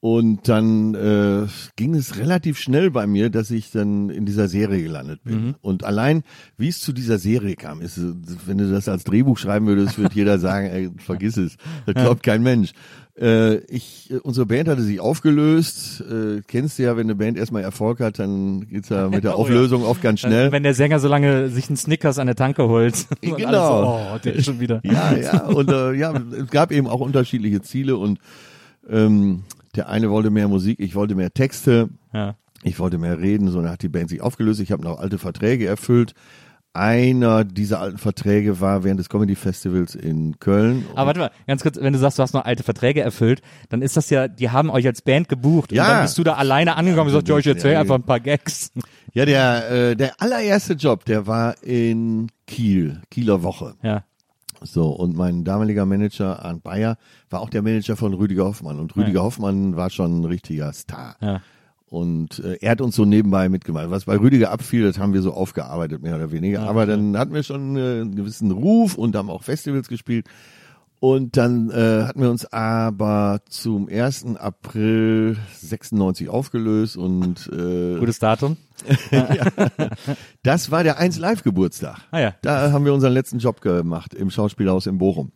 Und dann äh, ging es relativ schnell bei mir, dass ich dann in dieser Serie gelandet bin. Und allein, wie es zu dieser Serie kam, ist, wenn du das als Drehbuch schreiben würdest, würde jeder sagen, ey, vergiss es, das glaubt kein Mensch. Äh, ich, unsere Band hatte sich aufgelöst. Äh, kennst du ja, wenn eine Band erstmal Erfolg hat, dann geht's ja mit der <laughs> Oh ja. Auflösung oft ganz schnell. Wenn der Sänger so lange sich einen Snickers an der Tanke holt. <laughs> Genau. So, oh, der ist schon wieder. Ja, ja, und äh, ja, es gab eben auch unterschiedliche Ziele und ähm, der eine wollte mehr Musik, ich wollte mehr Texte, Ja. ich wollte mehr reden, so dann hat die Band sich aufgelöst, ich habe noch alte Verträge erfüllt. Einer dieser alten Verträge war während des Comedy Festivals in Köln. Aber warte mal, ganz kurz, wenn du sagst, du hast noch alte Verträge erfüllt, dann ist das ja, die haben euch als Band gebucht Ja. und dann bist du da alleine angekommen und sagst, ja, ich erzähl einfach ein paar Gags. Ja, der, äh, der allererste Job, der war in Kiel, Kieler Woche. Ja. So, und mein damaliger Manager, Arndt Bayer, war auch der Manager von Rüdiger Hoffmann. Und Rüdiger Ja. Hoffmann war schon ein richtiger Star. Ja. Und äh, er hat uns so nebenbei mitgemacht. Was bei Rüdiger abfiel, das haben wir so aufgearbeitet, mehr oder weniger. Aber dann hatten wir schon äh, einen gewissen Ruf und haben auch Festivals gespielt. Und dann äh, hatten wir uns aber zum 1. April 96 aufgelöst und äh, Gutes Datum. <laughs> das war der 1 Live Geburtstag. Ah ja. Da haben wir unseren letzten Job gemacht im Schauspielhaus in Bochum.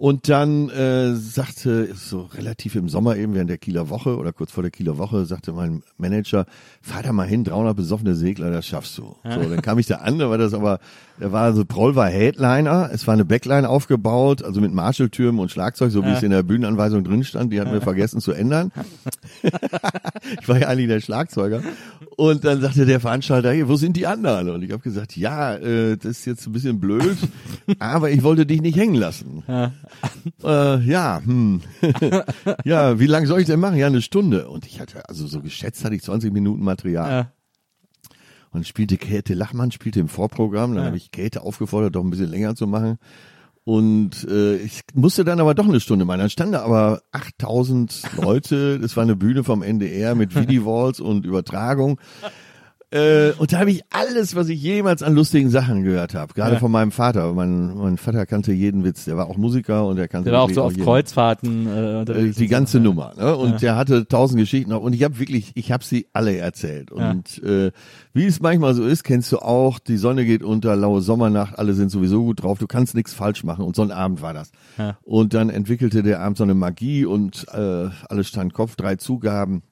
Und dann äh, sagte, so relativ im Sommer eben während der Kieler Woche oder kurz vor der Kieler Woche, sagte mein Manager, fahr da mal hin, 300 besoffene Segler, das schaffst du. So, dann kam ich da an, da war das aber, da war so, Proll war Headliner, es war eine Backline aufgebaut, also mit Marshalltürmen und Schlagzeug, so wie es in der Bühnenanweisung drin stand, die hatten wir vergessen zu ändern. <laughs> ich war ja eigentlich der Schlagzeuger. Und dann sagte der Veranstalter, hey, wo sind die anderen? Und ich habe gesagt, ja, äh, das ist jetzt ein bisschen blöd, <laughs> aber ich wollte dich nicht hängen lassen. Äh, ja, hm. <laughs> ja, wie lange soll ich denn machen? Ja, eine Stunde. Und ich hatte, also so geschätzt hatte ich 20 Minuten Material. Ja. Und spielte Käthe Lachmann, spielte im Vorprogramm. Dann habe ich Käthe aufgefordert, doch ein bisschen länger zu machen. Und äh, ich musste dann aber doch eine Stunde machen. Dann standen da aber 8000 Leute. Das war eine Bühne vom NDR mit <laughs> Videowalls und Übertragung. Äh, und da habe ich alles, was ich jemals an lustigen Sachen gehört habe. Gerade Ja. von meinem Vater. Mein, mein Vater kannte jeden Witz. Der war auch Musiker und er kannte Der war auch so auf jeden- Kreuzfahrten äh, äh, unterwegs. die ganze so. Nummer. Ne? Und der hatte tausend Geschichten. Und ich habe wirklich, ich habe sie alle erzählt. Und äh, wie es manchmal so ist, kennst du auch, die Sonne geht unter, laue Sommernacht, alle sind sowieso gut drauf, du kannst nichts falsch machen. Und so ein Abend war das. Ja. Und dann entwickelte der Abend so eine Magie und äh, alles stand Kopf, drei Zugaben.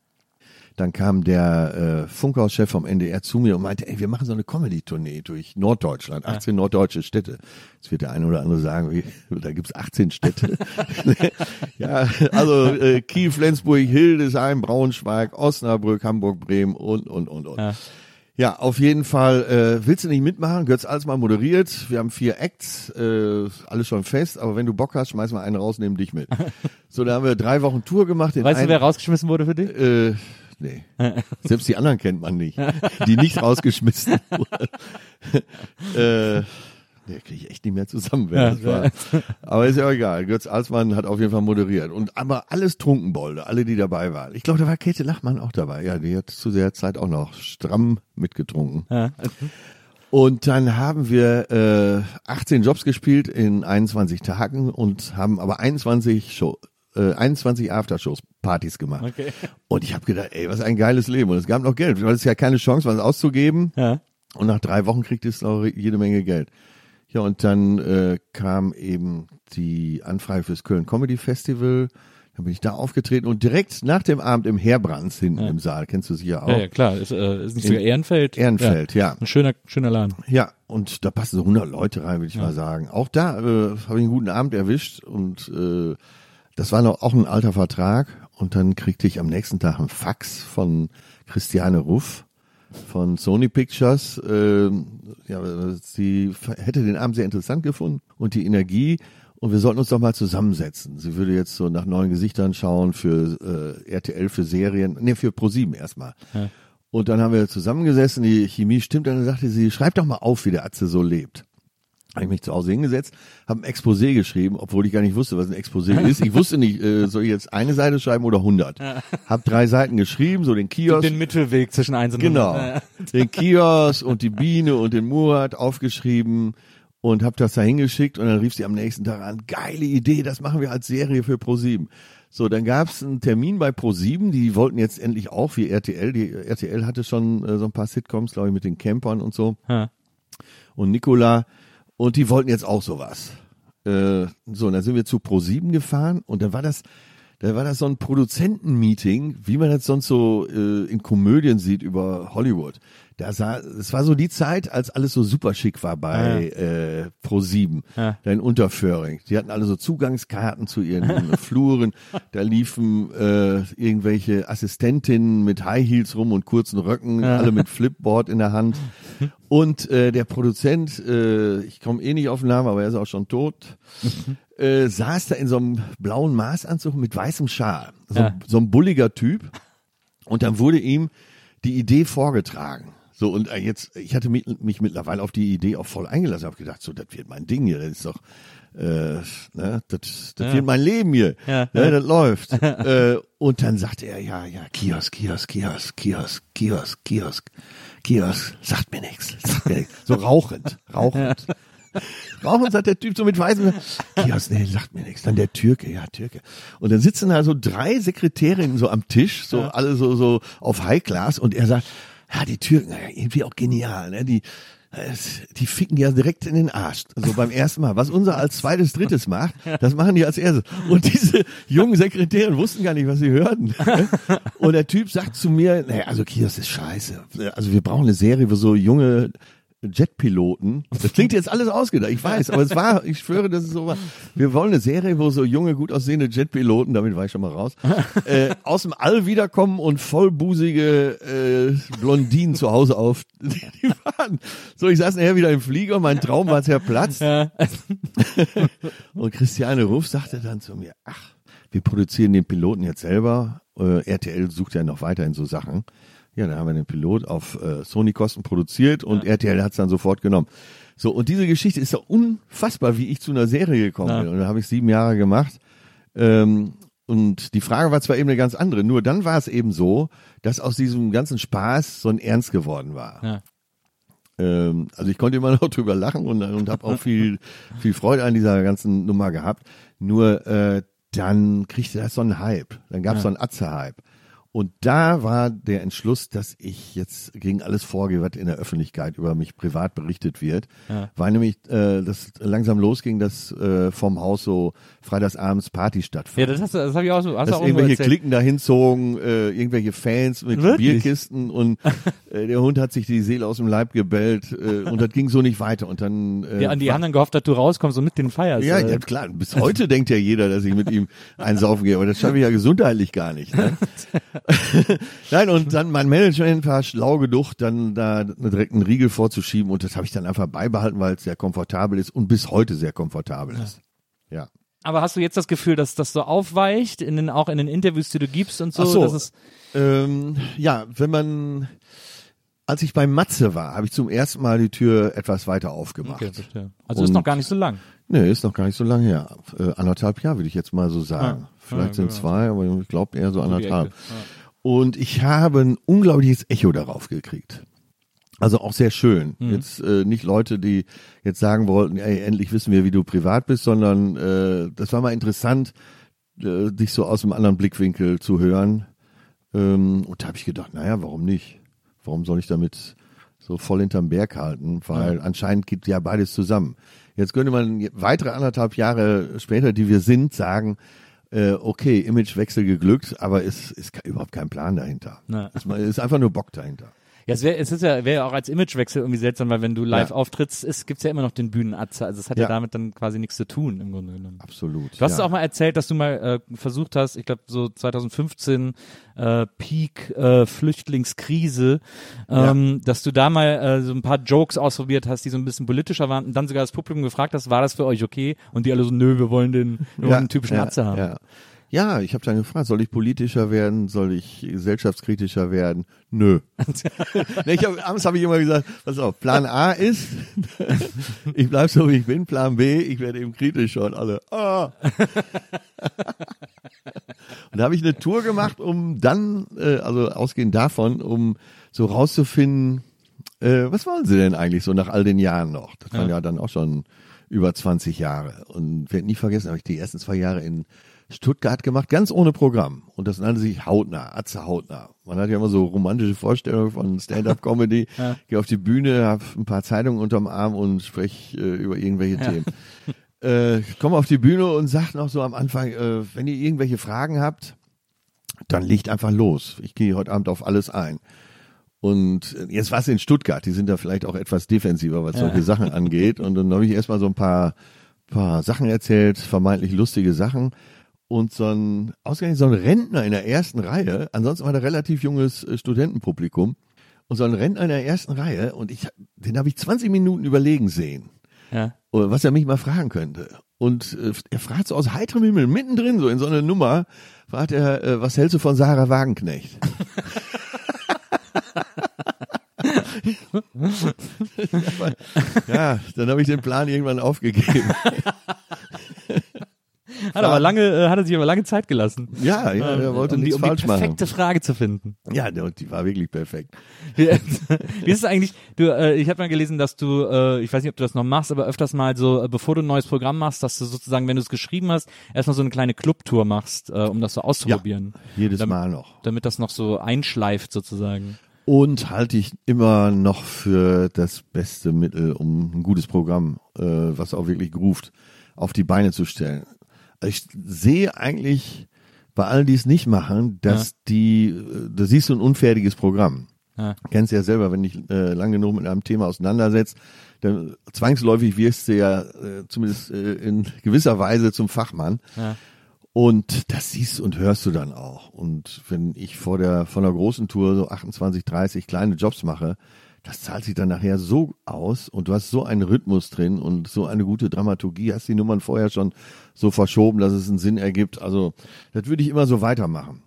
Dann kam der äh, Funkhauschef vom NDR zu mir und meinte, ey, wir machen so eine Comedy-Tournee durch Norddeutschland, 18 norddeutsche Städte. Jetzt wird der eine oder andere sagen, wie, da gibt's 18 Städte. <laughs> ja, also äh, Kiel, Flensburg, Hildesheim, Braunschweig, Osnabrück, Hamburg, Bremen und, und, und, und. Ja. Ja, auf jeden Fall. Äh, willst du nicht mitmachen? Götz alles mal moderiert. Wir haben vier Acts, äh, alles schon fest. Aber wenn du Bock hast, schmeiß mal einen raus, nehmen dich mit. <laughs> so, da haben wir drei Wochen Tour gemacht. Weißt du, wer rausgeschmissen wurde für dich? äh, nee. Selbst die anderen kennt man nicht, die nicht rausgeschmissen <laughs> wurden. äh, nee, kriege ich echt nicht mehr zusammen. Wer Ja, das war. Aber ist ja egal. Götz Alsmann hat auf jeden Fall moderiert. Und aber alles Trunkenbolde, alle, die dabei waren. Ich glaube, da war Käthe Lachmann auch dabei. Ja, die hat zu der Zeit auch noch stramm mitgetrunken. Ja. Und dann haben wir äh, 18 Jobs gespielt in 21 Tagen und haben aber 21 Show, äh, 21 Aftershows Partys gemacht. Okay. Und ich habe gedacht, ey, was ein geiles Leben. Und es gab noch Geld. Du hattest ja keine Chance, was auszugeben. Ja. Und nach drei Wochen kriegt es auch jede Menge Geld. Ja, und dann äh, kam eben die Anfrage fürs Köln Comedy Festival. Dann bin ich da aufgetreten und direkt nach dem Abend im Herbrands hinten im Saal, kennst du sicher auch. Ja, ja, klar. Ist, äh, ist nicht sogar Ehrenfeld? Ehrenfeld, ja. Ein schöner, schöner Laden. Ja, und da passen so 100 Leute rein, würde ich mal sagen. Auch da äh, habe ich einen guten Abend erwischt und äh, das war noch auch ein alter Vertrag. Und dann kriegte ich am nächsten Tag einen Fax von Christiane Ruff von Sony Pictures. Äh, ja, sie hätte den Abend sehr interessant gefunden und die Energie. Und wir sollten uns doch mal zusammensetzen. Sie würde jetzt so nach neuen Gesichtern schauen für äh, RTL, für Serien, nee, für ProSieben erstmal. Und dann haben wir zusammengesessen, die Chemie stimmt, dann sagte sie, schreib doch mal auf, wie der Atze so lebt. Habe ich mich zu Hause hingesetzt, habe ein Exposé geschrieben, obwohl ich gar nicht wusste, was ein Exposé <laughs> ist. Ich wusste nicht, äh, soll ich jetzt eine Seite schreiben oder 100? Hab drei Seiten geschrieben, so den Kiosk. Den Mittelweg zwischen eins und Genau. <laughs> Den Kiosk und die Biene und den Murat aufgeschrieben und hab das da hingeschickt und dann rief sie am nächsten Tag an, geile Idee, das machen wir als Serie für Pro7. So, dann gab's einen Termin bei Pro7, die wollten jetzt endlich auch wie RTL, die RTL hatte schon äh, so ein paar Sitcoms, glaube ich, mit den Campern und so Ja. und Nicola und die wollten jetzt auch sowas. Äh, so, und dann sind wir zu Pro7 gefahren und dann war das, da war das so ein Produzentenmeeting, wie man das sonst so äh, in Komödien sieht über Hollywood. Da sah, es war so die Zeit, als alles so super schick war bei äh, Pro7, Ja. da in Unterföhring. Die hatten alle so Zugangskarten zu ihren <laughs> Fluren. Da liefen äh, irgendwelche Assistentinnen mit High Heels rum und kurzen Röcken, alle mit Flipboard in der Hand. <laughs> Und äh, der Produzent, äh, ich komme eh nicht auf den Namen, aber er ist auch schon tot, äh, saß da in so einem blauen Maßanzug mit weißem Schal. So, Ja. so ein bulliger Typ. Und dann wurde ihm die Idee vorgetragen. So, und äh, jetzt, ich hatte mich, mich mittlerweile auf die Idee auch voll eingelassen, habe gedacht, so, das wird mein Ding hier, das ist doch, äh, ne, das, das wird mein Leben hier, Ja. ne, das läuft. <laughs> äh, und dann sagte er, ja, ja, Kiosk, Kiosk, Kiosk, Kiosk, Kiosk, Kiosk, Kiosk, sagt mir nichts, sagt mir nichts. So rauchend, <laughs> rauchend. Rauchend sagt der Typ so mit weißem, Kiosk, nee, sagt mir nichts. Dann der Türke, ja, Türke. Und dann sitzen da so drei Sekretärinnen so am Tisch, so alle so, so auf High Class und er sagt, ja, die Türken, irgendwie auch genial, ne? Die, Es- Die ficken ja direkt in den Arsch. So beim ersten Mal. Was unser als zweites, drittes macht, <laughs> das machen die als erstes. Und diese jungen Sekretäre wussten gar nicht, was sie hörten. Und der Typ sagt zu mir, naja, also Kios ist scheiße. Also wir brauchen eine Serie, wo so junge Jetpiloten. Das klingt jetzt alles ausgedacht, ich weiß, aber es war, ich schwöre, das ist so war. Wir wollen eine Serie, wo so junge, gut aussehende Jetpiloten, damit war ich schon mal raus, <laughs> äh, aus dem All wiederkommen und vollbusige äh, Blondinen zu Hause auf. <laughs> Die waren. So, ich saß nachher wieder im Flieger, mein Traum war zerplatzt. Ja. <laughs> Und Christiane Ruff sagte dann zu mir, ach, wir produzieren den Piloten jetzt selber. Äh, RTL sucht ja noch weiterhin so Sachen. Ja, dann haben wir den Pilot auf äh, Sony-Kosten produziert und RTL hat es dann sofort genommen. So, und diese Geschichte ist doch unfassbar, wie ich zu einer Serie gekommen Ja. bin. Und da habe ich sieben Jahre gemacht. Ähm, und die Frage war zwar eben eine ganz andere, nur dann war es eben so, dass aus diesem ganzen Spaß so ein Ernst geworden war. Ja. Ähm, also ich konnte immer <laughs> noch drüber lachen und, und habe auch viel, viel Freude an dieser ganzen Nummer gehabt. Nur äh, dann kriegte das so einen Hype. Dann gab es so einen Atze-Hype. Und da war der Entschluss, dass ich jetzt gegen alles vorgehe, was in der Öffentlichkeit über mich privat berichtet wird. Ja. Weil nämlich äh, das langsam losging, dass äh, vom Haus so freitagsabends Party stattfand ja, das hast du, das habe ich auch so, hast dass auch irgendwelche erzählt. Klicken dahin zogen, äh, irgendwelche Fans mit Wirklich? Bierkisten und <laughs> äh, der Hund hat sich die Seele aus dem Leib gebellt äh, und das ging so nicht weiter und dann äh, Ja, und die dann gehofft, dass du rauskommst und mit den feierst. ja, ja, klar, bis heute denkt ja jeder, dass ich mit ihm einsaufen gehe, aber das schaffe ich ja gesundheitlich gar nicht. Ne? <laughs> Nein, und dann mein Management war schlau genug, dann da direkt einen Riegel vorzuschieben und das habe ich dann einfach beibehalten, weil es sehr komfortabel ist und bis heute sehr komfortabel ist. Ja. Aber hast du jetzt das Gefühl, dass das so aufweicht, in den, auch in den Interviews, die du gibst und so? Ach so. dass es, Ähm, ja, wenn man, als ich bei Matze war, habe ich zum ersten Mal die Tür etwas weiter aufgemacht. okay, verstehe. Also ist Und- noch gar nicht so lang. Nee, ist noch gar nicht so lange her. Äh, anderthalb Jahre würde ich jetzt mal so sagen. Ja. Vielleicht Ja, sind genau. zwei, aber ich glaube eher so anderthalb. Ja. Und ich habe ein unglaubliches Echo darauf gekriegt. Also auch sehr schön. Mhm. Jetzt äh, nicht Leute, die jetzt sagen wollten, ey, endlich wissen wir, wie du privat bist, sondern äh, das war mal interessant, äh, dich so aus einem anderen Blickwinkel zu hören. Ähm, und da habe ich gedacht, naja, warum nicht? Warum soll ich damit so voll hinterm Berg halten? Weil anscheinend geht ja beides zusammen. Jetzt könnte man weitere anderthalb Jahre später, die wir sind, sagen, äh, okay, Imagewechsel geglückt, aber es ist ke- überhaupt kein Plan dahinter. Na. Es ist einfach nur Bock dahinter. Ja, es wäre es ist ja, wäre ja auch als Imagewechsel irgendwie seltsam, weil wenn du live Ja. auftrittst, ist, gibt's ja immer noch den Bühnenatze. Also es hat ja. Ja. damit dann quasi nichts zu tun im Grunde genommen. Absolut. Du hast ja. auch mal erzählt, dass du mal äh, versucht hast, ich glaube so 2015 äh, Peak äh, Flüchtlingskrise, ähm, dass du da mal äh, so ein paar Jokes ausprobiert hast, die so ein bisschen politischer waren und dann sogar das Publikum gefragt hast, war das für euch okay? Und die alle so, nö, wir wollen den, wir wollen einen typischen ja, Atze haben. Ja, ja ich habe dann gefragt, soll ich politischer werden, soll ich gesellschaftskritischer werden? Nö. <laughs> nee, ich hab, abends habe ich immer gesagt, pass auf, Plan A ist, <laughs> ich bleib so wie ich bin, Plan B, ich werde eben kritischer und alle, ah. <laughs> und da habe ich eine Tour gemacht, um dann, äh, also ausgehend davon, um so rauszufinden, äh, was wollen sie denn eigentlich so nach all den Jahren noch? Das waren ja dann auch schon über 20 Jahre. Und werde nie vergessen, habe ich die ersten zwei Jahre in Stuttgart gemacht, ganz ohne Programm. Und das nannte sich Hautnah, Atze Hautnah. Man hat ja immer so romantische Vorstellungen von Stand-up-Comedy. <laughs> Gehe auf die Bühne, habe ein paar Zeitungen unterm Arm und spreche äh, über irgendwelche Themen. Äh, komme auf die Bühne und sag noch so am Anfang, äh, wenn ihr irgendwelche Fragen habt, dann legt einfach los. Ich gehe heute Abend auf alles ein. Und jetzt war es in Stuttgart, die sind da vielleicht auch etwas defensiver, was solche Sachen <laughs> angeht. Und dann habe ich erstmal so ein paar, paar Sachen erzählt, vermeintlich lustige Sachen. Und so ein, ausgerechnet so ein Rentner in der ersten Reihe, ansonsten war da relativ junges äh, Studentenpublikum, und so ein Rentner in der ersten Reihe, und ich, den habe ich 20 Minuten überlegen sehen Ja. was er mich mal fragen könnte. Und äh, er fragt so aus heiterem Himmel, mittendrin so in so einer Nummer, fragt er, äh, was hältst du von Sarah Wagenknecht? <laughs> <laughs> ja, dann habe ich den Plan irgendwann aufgegeben. <laughs> Hat aber lange, äh, hat er sich aber lange Zeit gelassen. Ja, ja, er wollte um die, nichts um die falsch machen. perfekte Frage zu finden. Ja, die war wirklich perfekt. Wie, <laughs> wie ist es eigentlich, du, äh, ich habe mal gelesen, dass du, äh, ich weiß nicht, ob du das noch machst, aber öfters mal so, äh, bevor du ein neues Programm machst, dass du sozusagen, wenn du es geschrieben hast, erstmal so eine kleine Clubtour machst, äh, um das so auszuprobieren. Jedes Damit- Mal noch. Damit das noch so einschleift sozusagen. Und halte ich immer noch für das beste Mittel, um ein gutes Programm, äh, was auch wirklich groovt, auf die Beine zu stellen. Ich sehe eigentlich bei allen, die es nicht machen, dass die, äh, da siehst du ein unfertiges Programm. Ja. Kennst ja selber, wenn dich äh, lang genug mit einem Thema auseinandersetzt, dann zwangsläufig wirst du ja äh, zumindest äh, in gewisser Weise zum Fachmann. Ja. Und das siehst und hörst du dann auch. Und wenn ich vor der von der großen Tour so 28, 30 kleine Jobs mache, das zahlt sich dann nachher so aus und du hast so einen Rhythmus drin und so eine gute Dramaturgie, hast die Nummern vorher schon so verschoben, dass es einen Sinn ergibt. Also das würde ich immer so weitermachen.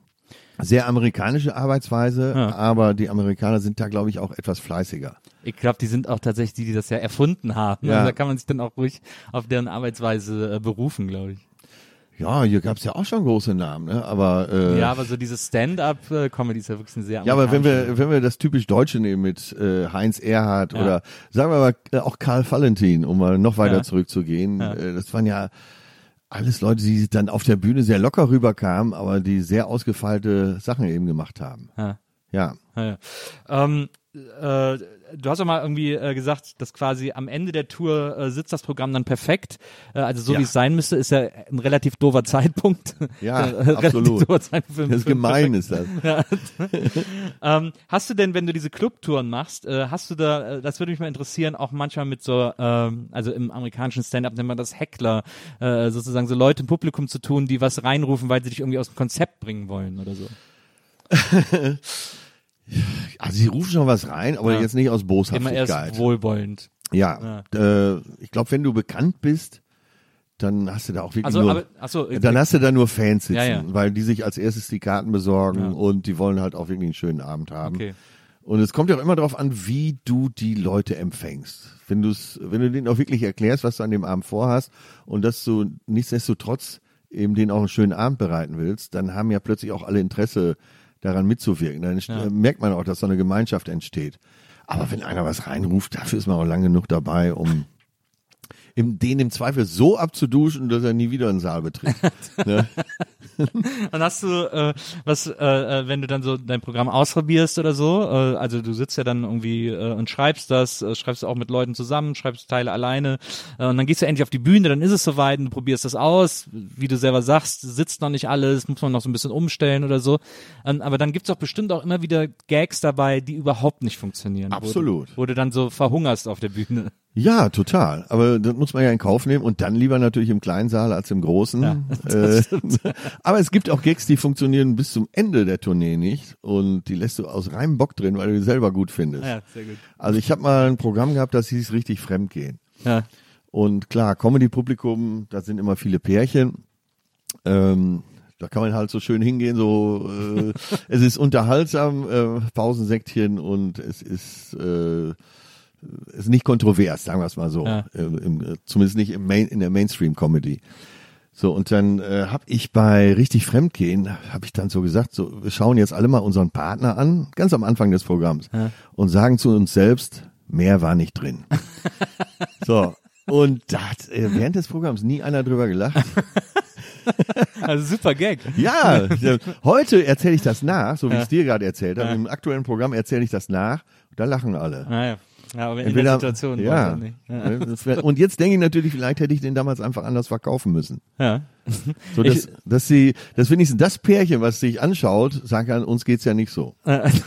Sehr amerikanische Arbeitsweise, Ja. aber die Amerikaner sind da, glaube ich, auch etwas fleißiger. Ich glaube, die sind auch tatsächlich die, die das ja erfunden haben. Ja. Also da kann man sich dann auch ruhig auf deren Arbeitsweise äh, berufen, glaube ich. Ja, hier gab's ja auch schon große Namen, ne? Aber äh, Ja, aber so diese Stand-up-Comedy ist ja wirklich eine sehr Ja, aber wenn wir, wenn wir das typisch Deutsche nehmen mit äh, Heinz Erhardt Ja. oder sagen wir mal äh, auch Karl Valentin, um mal noch weiter Ja. zurückzugehen, Ja. äh, das waren ja alles Leute, die dann auf der Bühne sehr locker rüberkamen, aber die sehr ausgefeilte Sachen eben gemacht haben. Ja. Ja. Ja, ja. Ähm, äh, du hast doch mal irgendwie äh, gesagt, dass quasi am Ende der Tour äh, sitzt das Programm dann perfekt. Äh, also so Ja. wie es sein müsste, ist ja ein relativ doofer Zeitpunkt. <laughs> Ja, Äh, absolut. Zeitpunkt für- Das ist für- gemein ist das. <laughs> Ähm, hast du denn, wenn du diese Clubtouren machst, äh, hast du da, äh, das würde mich mal interessieren, auch manchmal mit so, ähm, also im amerikanischen Stand-up nennt man das Heckler, sozusagen so Leute im Publikum zu tun, die was reinrufen, weil sie dich irgendwie aus dem Konzept bringen wollen oder so. <laughs> Also sie rufen schon was rein, aber Ja. jetzt nicht aus Immer Boshaftigkeit. erst wohlwollend. Ja, äh, ich glaube, wenn du bekannt bist, dann hast du da auch wirklich Also, nur, aber, achso, dann hast du da nur Fans sitzen, Ja, ja. weil die sich als erstes die Karten besorgen Ja. und die wollen halt auch wirklich einen schönen Abend haben. okay. Und es kommt ja auch immer darauf an, wie du die Leute empfängst. Wenn du es, wenn du denen auch wirklich erklärst, was du an dem Abend vorhast und dass du nichtsdestotrotz eben denen auch einen schönen Abend bereiten willst, dann haben ja plötzlich auch alle Interesse daran mitzuwirken. Dann Ja. äh, merkt man auch, dass so eine Gemeinschaft entsteht. Aber wenn einer was reinruft, dafür ist man auch lang genug dabei, um im, den im Zweifel so abzuduschen, dass er nie wieder einen Saal betritt. <laughs> ne? Und hast du, äh, was, äh, äh, wenn du dann so dein Programm ausprobierst oder so, äh, also du sitzt ja dann irgendwie äh, und schreibst das, äh, schreibst du auch mit Leuten zusammen, schreibst Teile alleine äh, und dann gehst du endlich auf die Bühne, dann ist es soweit und du probierst das aus, wie du selber sagst, sitzt noch nicht alles, muss man noch so ein bisschen umstellen oder so. Ähm, aber dann gibt's auch bestimmt auch immer wieder Gags dabei, die überhaupt nicht funktionieren. Absolut. Wo du, wo du dann so verhungerst auf der Bühne. Ja, total. Aber das muss man ja in Kauf nehmen und dann lieber natürlich im kleinen Saal als im großen. Ja, <laughs> äh, <laughs> aber es gibt auch Gags, die funktionieren bis zum Ende der Tournee nicht und die lässt du aus reinem Bock drin, weil du die selber gut findest. Ja, sehr gut. Also ich habe mal ein Programm gehabt, das hieß richtig Fremdgehen. Ja. Und klar, Comedy-Publikum, da sind immer viele Pärchen. Ähm, da kann man halt so schön hingehen, so äh, <laughs> es ist unterhaltsam, äh, Pausensäckchen und es ist äh, ist nicht kontrovers, sagen wir es mal so. Ja. Im, zumindest nicht im Main, in der Mainstream-Comedy. So, und dann äh, habe ich bei richtig Fremdgehen, habe ich dann so gesagt, so, wir schauen jetzt alle mal unseren Partner an, ganz am Anfang des Programms, und sagen zu uns selbst, mehr war nicht drin. <laughs> so, und da hat äh, während des Programms nie einer drüber gelacht. <laughs> Also super Gag. Ja, ja, heute erzähle ich das nach, so wie Ja. ich es dir gerade erzählt habe. Ja. Im aktuellen Programm erzähle ich das nach, da lachen alle. Naja. Ja, aber in Entweder- der Situation ja. ich nicht. Wär- Und jetzt denke ich natürlich, vielleicht hätte ich den damals einfach anders verkaufen müssen. Ja. <laughs> So, dass, dass sie, dass wenigstens das Pärchen, was sich anschaut, sagen kann, uns geht's ja nicht so. Äh, <laughs>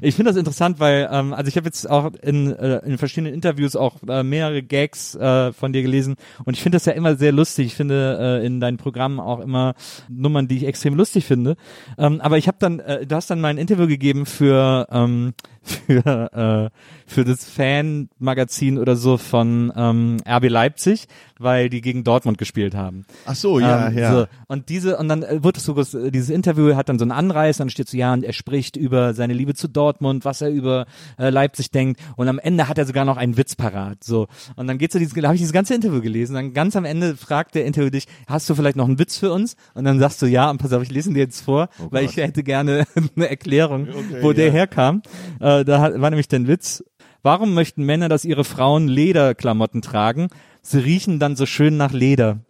Ich finde das interessant, weil ähm, also ich habe jetzt auch in, äh, in verschiedenen Interviews auch äh, mehrere Gags äh, von dir gelesen und ich finde das ja immer sehr lustig. Ich finde äh, in deinen Programmen auch immer Nummern, die ich extrem lustig finde. Ähm, aber ich habe dann, äh, du hast dann mal ein Interview gegeben für ähm, für äh, für das Fan-Magazin oder so von ähm, RB Leipzig, weil die gegen Dortmund gespielt haben. Ach so, ja, Ähm, ja. So. Und diese, und dann äh, wird es so, groß, dieses Interview hat dann so einen Anreiß, dann steht so, ja, und er spricht über seine Liebe zu Dortmund, was er über äh, Leipzig denkt, und am Ende hat er sogar noch einen Witz parat, so. Und dann geht so dieses, da habe ich dieses ganze Interview gelesen, dann ganz am Ende fragt der Interview dich, hast du vielleicht noch einen Witz für uns? Und dann sagst du, ja, und pass auf, ich lese ihn dir jetzt vor, weil ich hätte gerne <laughs> eine Erklärung, Okay, wo der ja. herkam. Äh, da hat, war nämlich der Witz, warum möchten Männer, dass ihre Frauen Lederklamotten tragen? Sie riechen dann so schön nach Leder.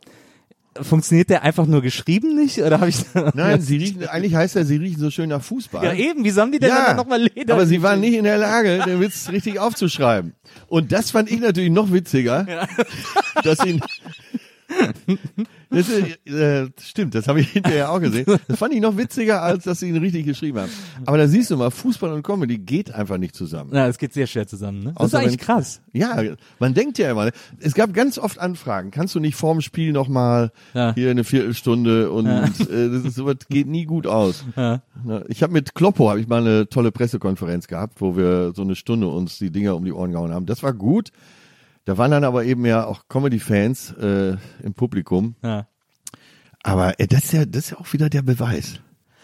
funktioniert der einfach nur geschrieben nicht? Oder habe ich <laughs> Nein, sie riechen, eigentlich heißt er, sie riechen so schön nach Fußball. Ja, eben, wieso haben die denn dann nochmal Leder? aber sie waren nicht in der Lage, den Witz richtig aufzuschreiben. Und das fand ich natürlich noch witziger, <laughs> dass sie das ist, äh, stimmt, das habe ich <laughs> hinterher auch gesehen. Das fand ich noch witziger, als dass sie ihn richtig geschrieben haben. Aber da siehst du mal, Fußball und Comedy geht einfach nicht zusammen. Ja, es geht sehr schwer zusammen, ne? Das Außer ist eigentlich wenn- krass. Ja, man denkt ja immer, es gab ganz oft Anfragen, kannst du nicht vorm Spiel nochmal Ja. hier eine Viertelstunde und <laughs> äh, das ist sowas geht nie gut aus. Ja. Ich habe mit Kloppo habe ich mal eine tolle Pressekonferenz gehabt, wo wir so eine Stunde uns die Dinger um die Ohren gehauen haben. Das war gut. Da waren dann aber eben ja auch Comedy-Fans äh, im Publikum. Ja. Aber äh, das ist ja das ist ja auch wieder der Beweis.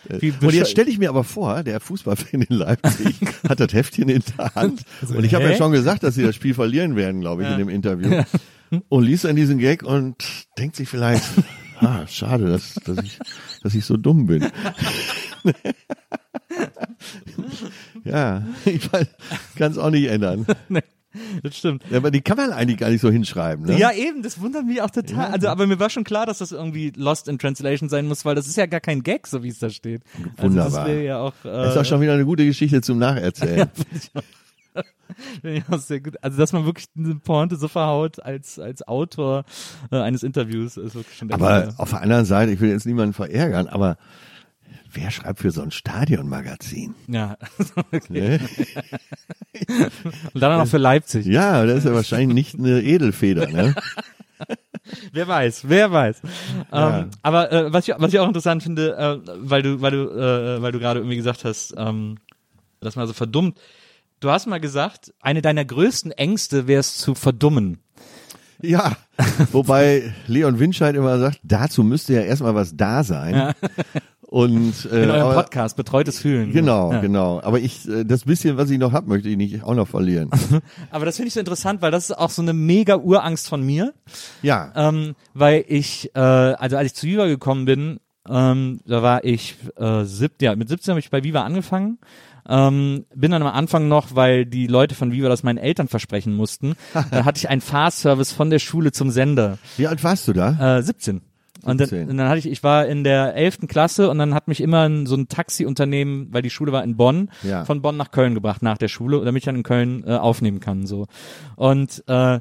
Äh, Wie Und jetzt stelle ich mir aber vor, der Fußballfan in Leipzig <laughs> hat das Heftchen in der Hand. Und ich habe ja schon gesagt, dass sie das Spiel verlieren werden, glaube ich, in dem Interview. Und liest dann diesen Gag und denkt sich vielleicht, <laughs> ah, schade, dass, dass, ich, dass ich so dumm bin. <laughs> ja, ich kann es auch nicht ändern. <laughs> Das stimmt. Ja, aber die kann man eigentlich gar nicht so hinschreiben. Ne? Ja, eben, das wundert mich auch total. Also, aber mir war schon klar, dass das irgendwie Lost in Translation sein muss, weil das ist ja gar kein Gag, so wie es da steht. Also Wunderbar. das wäre ja auch, äh, Das ist auch schon wieder eine gute Geschichte zum Nacherzählen. <laughs> ja <laughs> auch sehr gut. Also, dass man wirklich eine Pointe so verhaut als, als Autor äh, eines Interviews, ist wirklich schon der Aber Fall. auf der anderen Seite, ich will jetzt niemanden verärgern, aber wer schreibt für so ein Stadionmagazin? Ja. <laughs> Ne? <laughs> Und dann auch noch für Leipzig. Ja, das ist ja wahrscheinlich nicht eine Edelfeder, ne? <laughs> Wer weiß, wer weiß. Ja. Ähm, aber äh, was, ich, was ich auch interessant finde, äh, weil du, weil du, äh, weil du gerade irgendwie gesagt hast, ähm, das mal so verdummt. Du hast mal gesagt, eine deiner größten Ängste wäre es zu verdummen. Ja, wobei Leon Winscheid immer sagt, dazu müsste ja erstmal was da sein. Und äh, <laughs> In eurem aber- Podcast, betreutes Fühlen. Genau, Ja. genau. Aber ich, äh, das bisschen, was ich noch hab, möchte ich nicht auch noch verlieren. <laughs> Aber das finde ich so interessant, weil das ist auch so eine mega Urangst von mir. Ja, ähm, weil ich, äh, also als ich zu Viva gekommen bin, ähm, da war ich äh, sieb, ja, mit 17 habe ich bei Viva angefangen. Ähm, bin dann am Anfang noch, weil die Leute von Viva das meinen Eltern versprechen mussten, <laughs> da hatte ich einen Fahrservice von der Schule zum Sender. wie alt warst du da? Äh, 17. Und dann, 17. und dann hatte ich, ich war in der 11. Klasse und dann hat mich immer ein, so ein Taxiunternehmen, weil die Schule war in Bonn, Ja. von Bonn nach Köln gebracht nach der Schule, damit ich dann in Köln äh, aufnehmen kann. so Und äh,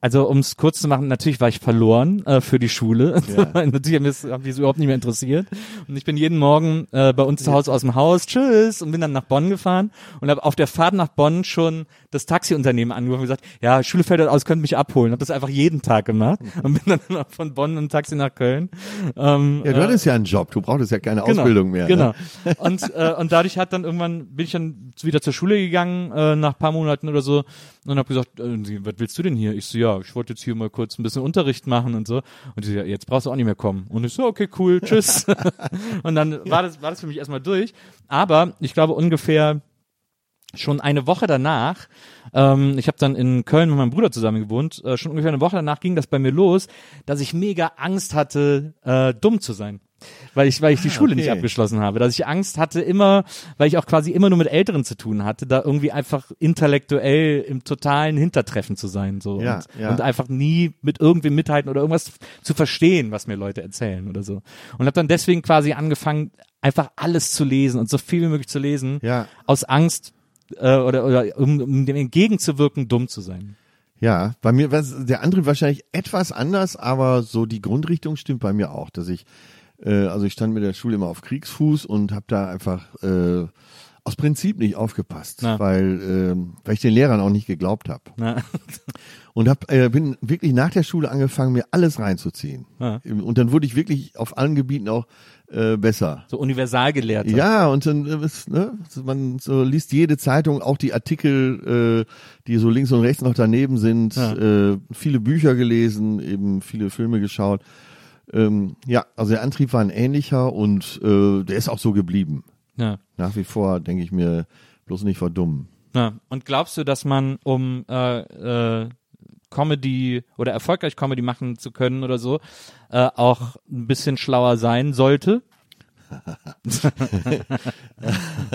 also um es kurz zu machen, natürlich war ich verloren äh, für die Schule. <laughs> natürlich hat mich das überhaupt nicht mehr interessiert. Und ich bin jeden Morgen äh, bei uns zu Hause aus dem Haus, tschüss, und bin dann nach Bonn gefahren und habe auf der Fahrt nach Bonn schon das Taxiunternehmen angerufen und gesagt, ja, Schule fällt aus, könnt mich abholen. Habe das einfach jeden Tag gemacht und bin dann von Bonn im Taxi nach Köln. Ähm, Ja, du hattest ja einen Job, du brauchtest ja keine Genau, Ausbildung mehr. Genau. Ne? Und, äh, und dadurch hat dann irgendwann, bin ich dann wieder zur Schule gegangen, äh, nach paar Monaten oder so, und habe gesagt, äh, was willst du denn hier? Ich so, ja, ich wollte jetzt hier mal kurz ein bisschen Unterricht machen und so. Und sie so, ja, jetzt brauchst du auch nicht mehr kommen. Und ich so, okay, cool, tschüss. <laughs> und dann war das, war das für mich erstmal durch. Aber ich glaube ungefähr schon eine Woche danach, ähm, ich habe dann in Köln mit meinem Bruder zusammen gewohnt, äh, schon ungefähr eine Woche danach ging das bei mir los, dass ich mega Angst hatte, äh, dumm zu sein. Weil ich, weil ich die Schule nicht okay. abgeschlossen habe. Dass ich Angst hatte immer, weil ich auch quasi immer nur mit Älteren zu tun hatte, da irgendwie einfach intellektuell im totalen Hintertreffen zu sein. So. Ja, und, ja. und einfach nie mit irgendwem mithalten oder irgendwas zu verstehen, was mir Leute erzählen oder so. Und habe dann deswegen quasi angefangen, einfach alles zu lesen und so viel wie möglich zu lesen, Ja. aus Angst äh, oder, oder um, um dem entgegenzuwirken, dumm zu sein. Ja, bei mir war der Antrieb wahrscheinlich etwas anders, aber so die Grundrichtung stimmt bei mir auch, dass ich, äh, also ich stand mit der Schule immer auf Kriegsfuß und habe da einfach äh, aus Prinzip nicht aufgepasst, Na. weil, ähm, weil ich den Lehrern auch nicht geglaubt habe. Na, <laughs> Und hab, äh, bin wirklich nach der Schule angefangen, mir alles reinzuziehen. Ja. Und dann wurde ich wirklich auf allen Gebieten auch äh, besser. so Universalgelehrter. Ja, und dann äh, ist, ne, man so liest jede Zeitung, auch die Artikel, äh, die so links und rechts noch daneben sind, Ja. äh, viele Bücher gelesen, eben viele Filme geschaut. Ähm, ja, also der Antrieb war ein ähnlicher und äh, der ist auch so geblieben. ja. Nach wie vor denke ich mir, bloß nicht verdummen. Ja. Und glaubst du, dass man, um äh, äh, Comedy oder erfolgreich Comedy machen zu können oder so, äh, auch ein bisschen schlauer sein sollte? <laughs>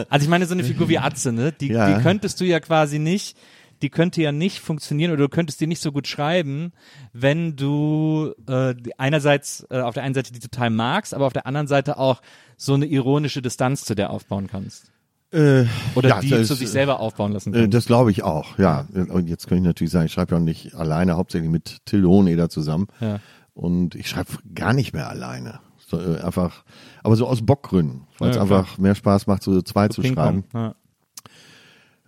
also ich meine, so eine Figur wie Atze, ne? Die, Ja. die könntest du ja quasi nicht, die könnte ja nicht funktionieren oder du könntest die nicht so gut schreiben, wenn du äh, einerseits äh, auf der einen Seite die total magst, aber auf der anderen Seite auch so eine ironische Distanz zu der aufbauen kannst. Äh, Oder ja, die das- zu sich selber aufbauen lassen Äh, kannst. das glaube ich auch, ja. Und jetzt kann ich natürlich sagen, ich schreibe ja nicht alleine, hauptsächlich mit Till Hoheneder zusammen. Ja. Und ich schreibe gar nicht mehr alleine. So, äh, einfach, aber so aus Bockgründen, weil es Ja, einfach mehr Spaß macht, so zwei zu schreiben. Ja.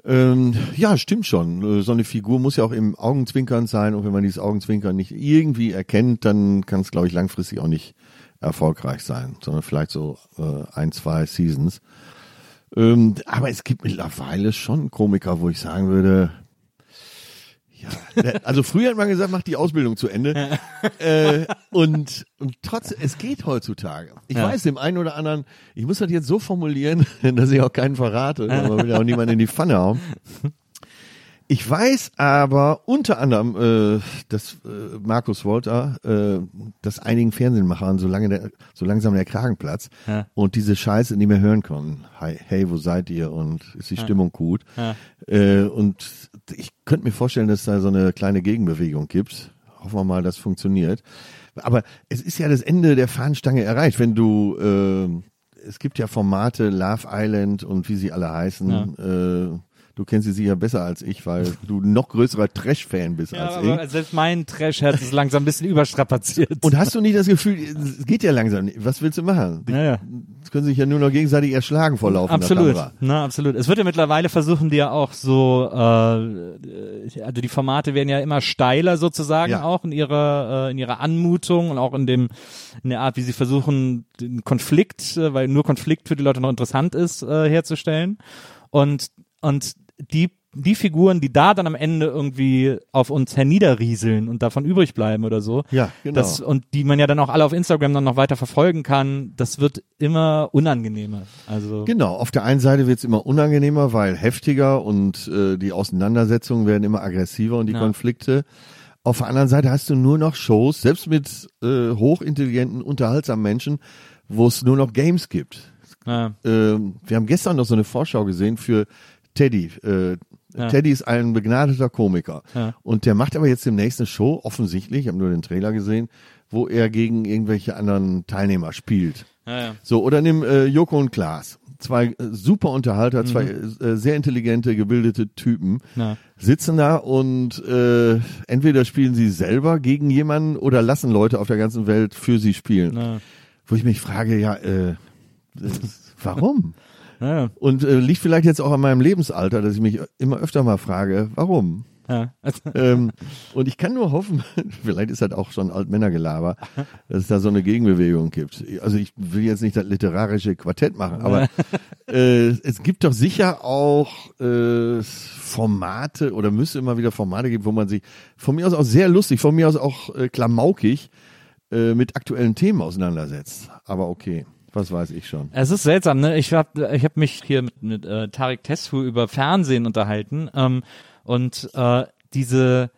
Ähm, ja, stimmt schon. Äh, So eine Figur muss ja auch im Augenzwinkern sein und wenn man dieses Augenzwinkern nicht irgendwie erkennt, dann kann es, glaube ich, langfristig auch nicht erfolgreich sein, sondern vielleicht so äh, ein, zwei Seasons. Ähm, aber es gibt mittlerweile schon Komiker, wo ich sagen würde, also früher hat man gesagt, mach die Ausbildung zu Ende. äh, und, und trotzdem, es geht heutzutage. Ich Ja. weiß, dem einen oder anderen, ich muss das jetzt so formulieren, <laughs> dass ich auch keinen verrate, aber will ja auch niemanden in die Pfanne hauen. Ich weiß aber unter anderem, äh, dass äh, Markus Wolter, äh, dass einigen Fernsehmachern so lange der, so langsam der Kragen platzt Ja. und diese Scheiße nicht mehr hören können. Hi, hey, wo seid ihr und ist die Stimmung gut? Ja. Äh, und ich könnte mir vorstellen, dass da so eine kleine Gegenbewegung gibt. Hoffen wir mal, das funktioniert. Aber es ist ja das Ende der Fahnenstange erreicht, wenn du äh, es gibt ja Formate, Love Island und wie sie alle heißen. Äh, du kennst sie sicher besser als ich, weil du noch größerer Trash-Fan bist Ja, als aber ich. selbst mein Trash-Herz ist langsam ein bisschen überstrapaziert. Und hast du nicht das Gefühl, es geht ja langsam. nicht. Was willst du machen? Die Ja, ja. können sich ja nur noch gegenseitig erschlagen vor laufender Absolut, na absolut. Es wird ja mittlerweile versuchen die ja auch so, äh, also die Formate werden ja immer steiler sozusagen Ja. auch in ihrer äh, in ihrer Anmutung und auch in dem in der Art, wie sie versuchen den Konflikt, äh, weil nur Konflikt für die Leute noch interessant ist, äh, herzustellen. Und und die die Figuren, die da dann am Ende irgendwie auf uns herniederrieseln und davon übrig bleiben oder so, Ja, genau. das, und die man ja dann auch alle auf Instagram dann noch weiter verfolgen kann, das wird immer unangenehmer. Also Genau, auf der einen Seite wird's immer unangenehmer, weil heftiger und äh, die Auseinandersetzungen werden immer aggressiver und die Ja. Konflikte. Auf der anderen Seite hast du nur noch Shows, selbst mit äh, hochintelligenten, unterhaltsamen Menschen, wo es nur noch Games gibt. ja, Ähm, wir haben gestern noch so eine Vorschau gesehen für Teddy. Äh, Ja. Teddy ist ein begnadeter Komiker. Ja. Und der macht aber jetzt demnächst eine Show, offensichtlich, ich habe nur den Trailer gesehen, wo er gegen irgendwelche anderen Teilnehmer spielt. ja. So, oder nimm äh, Joko und Klaas. Zwei äh, super Unterhalter, zwei äh, sehr intelligente, gebildete Typen Mhm. Sitzen da und äh, entweder spielen sie selber gegen jemanden oder lassen Leute auf der ganzen Welt für sie spielen. Wo ich mich frage, ja, äh, <laughs> warum? Ja, Und äh, liegt vielleicht jetzt auch an meinem Lebensalter, dass ich mich immer öfter mal frage, warum? ja. Ähm, und ich kann nur hoffen, <laughs> vielleicht ist das auch schon Altmännergelaber, dass es da so eine Gegenbewegung gibt. Also ich will jetzt nicht das literarische Quartett machen, aber äh, es gibt doch sicher auch äh, Formate oder müsste immer wieder Formate geben, wo man sich von mir aus auch sehr lustig, von mir aus auch äh, klamaukig äh, mit aktuellen Themen auseinandersetzt. Aber okay, was weiß ich schon. Es ist seltsam, ne? Ich habe ich hab mich hier mit, mit äh, Tarek Tesfu über Fernsehen unterhalten ähm, und äh, diese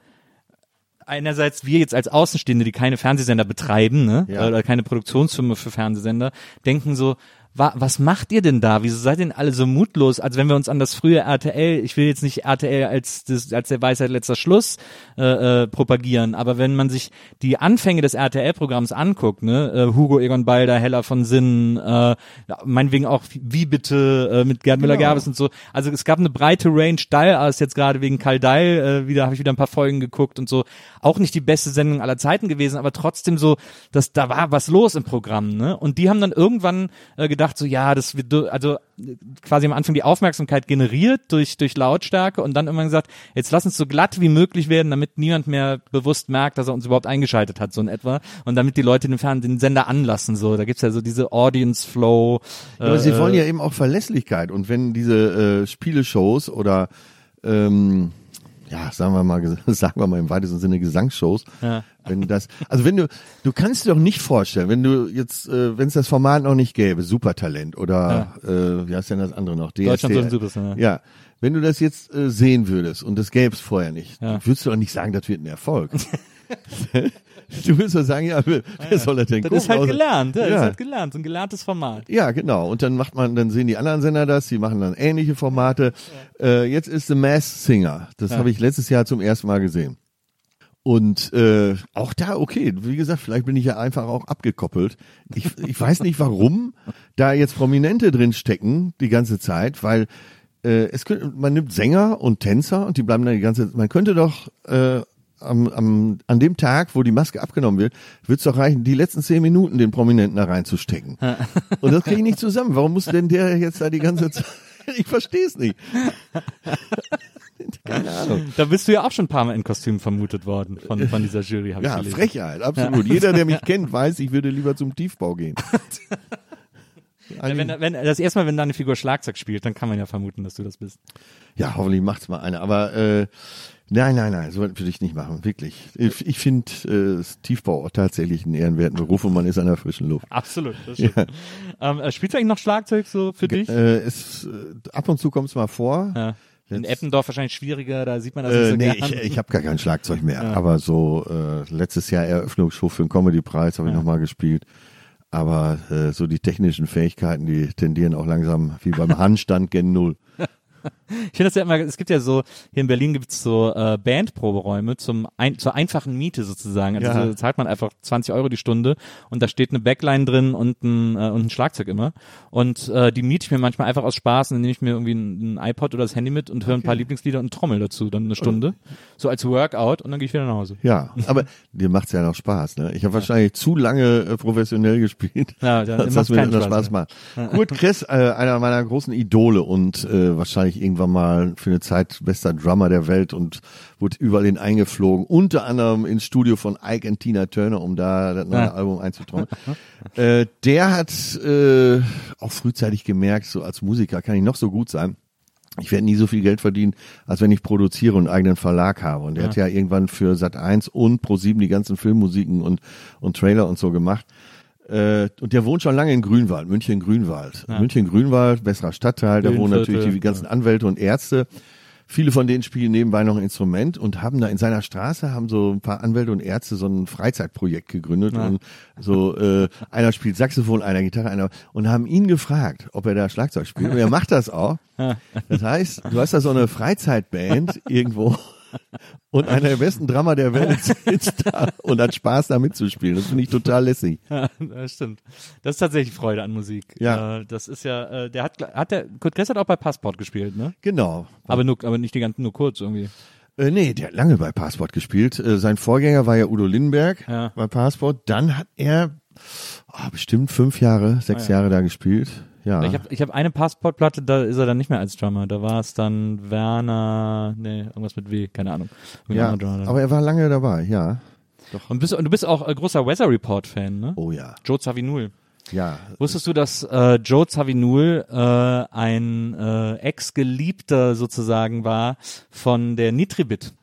einerseits wir jetzt als Außenstehende, die keine Fernsehsender betreiben, ne, Ja. oder keine Produktionsfirma für Fernsehsender, denken so, wa was macht ihr denn da? Wieso seid ihr denn alle so mutlos? Als wenn wir uns an das frühe RTL, ich will jetzt nicht RTL als das, als der Weisheit letzter Schluss äh, äh, propagieren, aber wenn man sich die Anfänge des RTL-Programms anguckt, ne, äh, Hugo Egon Balder, Heller von Sinnen, äh, meinetwegen auch wie bitte äh, mit Gerd Müller-Gerbes und so. Also es gab eine breite Range, Dall ist jetzt gerade wegen Karl Dall, äh, wieder habe ich wieder ein paar Folgen geguckt und so. Auch nicht die beste Sendung aller Zeiten gewesen, aber trotzdem so, dass da war was los im Programm, ne? Und die haben dann irgendwann äh, gedacht so, ja, das wird also äh, quasi am Anfang die Aufmerksamkeit generiert durch durch Lautstärke und dann irgendwann gesagt, jetzt lass uns so glatt wie möglich werden, damit niemand mehr bewusst merkt, dass er uns überhaupt eingeschaltet hat, so in etwa. Und damit die Leute den Fernsehen den Sender anlassen, so. Da gibt's ja so diese Audience Flow. Äh, Aber sie wollen ja eben auch Verlässlichkeit. Und wenn diese äh, Spieleshows oder ähm, ja, sagen wir mal, <laughs> sagen wir mal im weitesten Sinne Gesangsshows, Ja. wenn das, also wenn du, du kannst dir doch nicht vorstellen, wenn du jetzt, äh, wenn es das Format noch nicht gäbe, Supertalent oder äh, wie heißt denn das andere noch? DSDS. Deutschland soll ein Superstar, ja. Ja, wenn du das jetzt äh, sehen würdest und das gäbe es vorher nicht, Ja. würdest du doch nicht sagen, das wird ein Erfolg. <laughs> Du willst doch sagen, ja, wer, wer soll das denn Das gucken? ist halt gelernt, ja, das Ja. ist halt gelernt, so ein gelerntes Format. Ja, genau. Und dann macht man, dann sehen die anderen Sender das, die machen dann ähnliche Formate. Äh, jetzt ist The Mass Singer. Das habe ich letztes Jahr zum ersten Mal gesehen. Und äh, auch da, okay, wie gesagt, vielleicht bin ich ja einfach auch abgekoppelt. Ich, ich weiß nicht, warum <laughs> da jetzt Prominente drin stecken die ganze Zeit, weil äh, es könnte, man nimmt Sänger und Tänzer und die bleiben da die ganze Man könnte doch äh, am, am, an dem Tag, wo die Maske abgenommen wird, wird es doch reichen, die letzten zehn Minuten den Prominenten da reinzustecken. Und das kriege ich nicht zusammen. Warum muss denn der jetzt da die ganze Zeit? <laughs> Ich verstehe es nicht. <laughs> Keine Ahnung. Da bist du ja auch schon ein paar Mal in Kostüm vermutet worden von, von dieser Jury, ich Ja, gelesen. Frechheit, absolut. Jeder, der mich kennt, weiß, ich würde lieber zum Tiefbau gehen. <laughs> Ja, wenn, wenn, das erste Mal, wenn deine Figur Schlagzeug spielt, dann kann man ja vermuten, dass du das bist. Ja, hoffentlich macht's mal einer. Aber äh, nein, nein, nein, so würde ich nicht machen, wirklich. Ich, ich finde äh, das Tiefbau auch tatsächlich einen ehrenwerten Beruf und man ist an der frischen Luft. Absolut, das stimmt. Ähm, äh, spielst du eigentlich noch Schlagzeug so für dich? Äh, es, äh, ab und zu kommt's mal vor. Ja. In Eppendorf wahrscheinlich schwieriger, da sieht man das Äh, nicht so nee, gern. ich, ich habe gar kein Schlagzeug mehr. Aber so äh, letztes Jahr Eröffnungsshow für den Comedy-Preis habe ich noch mal gespielt. Aber äh, so die technischen Fähigkeiten, die tendieren auch langsam wie beim <laughs> Handstand gen Null. Ich finde das ja immer, es gibt ja so, hier in Berlin gibt's so äh, Bandproberäume zum ein, zur einfachen Miete sozusagen. Also Ja. so zahlt man einfach 20 Euro die Stunde und da steht eine Backline drin und ein, äh, und ein Schlagzeug immer. Und äh, die miete ich mir manchmal einfach aus Spaß und dann nehme ich mir irgendwie ein, ein iPod oder das Handy mit und höre ein paar Lieblingslieder und trommel dazu, dann eine Stunde. So als Workout und dann gehe ich wieder nach Hause. Ja, <laughs> aber dir macht's ja noch Spaß. Ne? Ich habe wahrscheinlich zu lange äh, professionell gespielt, Ja, <laughs> dann macht's das mir Spaß Spaß macht. Kurt Kress, äh, einer meiner großen Idole und äh, wahrscheinlich irgendwann mal für eine Zeit bester Drummer der Welt und wurde überall hin eingeflogen, unter anderem ins Studio von Ike und Tina Turner, um da das neue Ja. Album einzutrommeln. <laughs> äh, der hat äh, auch frühzeitig gemerkt, so als Musiker kann ich noch so gut sein. Ich werde nie so viel Geld verdienen, als wenn ich produziere und einen eigenen Verlag habe. Und er hat ja irgendwann für Sat 1 und Pro7 die ganzen Filmmusiken und, und Trailer und so gemacht. Äh, und der wohnt schon lange in Grünwald, München Grünwald. München Grünwald, besserer Stadtteil, da wohnen natürlich die ganzen Anwälte und Ärzte. Viele von denen spielen nebenbei noch ein Instrument und haben da in seiner Straße haben so ein paar Anwälte und Ärzte so ein Freizeitprojekt gegründet und so äh, einer spielt Saxophon, einer Gitarre, einer und haben ihn gefragt, ob er da Schlagzeug spielt und er macht das auch. Das heißt, du hast da so eine Freizeitband <laughs> irgendwo und einer der besten Drummer der Welt <laughs> sitzt da und hat Spaß da mitzuspielen. Das finde ich total lässig. Ja, das stimmt. Das ist tatsächlich Freude an Musik. Ja. Äh, das ist ja, äh, der hat, hat der, Kurt Kress hat auch bei Passport gespielt, ne? Genau. Aber nur, aber nicht die ganzen, nur kurz irgendwie. Äh, nee, der hat lange bei Passport gespielt. Äh, sein Vorgänger war ja Udo Lindenberg Ja. bei Passport. Dann hat er oh, bestimmt fünf Jahre, sechs Jahre da gespielt. Ja. Ich habe ich hab eine Passportplatte, da ist er dann nicht mehr als Drummer. Da war es dann Werner, nee, irgendwas mit W, keine Ahnung. Ja, aber er war lange dabei, ja. und, bist, und du bist auch äh, großer Weather Report Fan, ne? Oh ja, Joe Zawinul. ja. Wusstest du, dass äh, Joe Zawinul äh, ein äh, Ex-Geliebter sozusagen war von der Nitribit?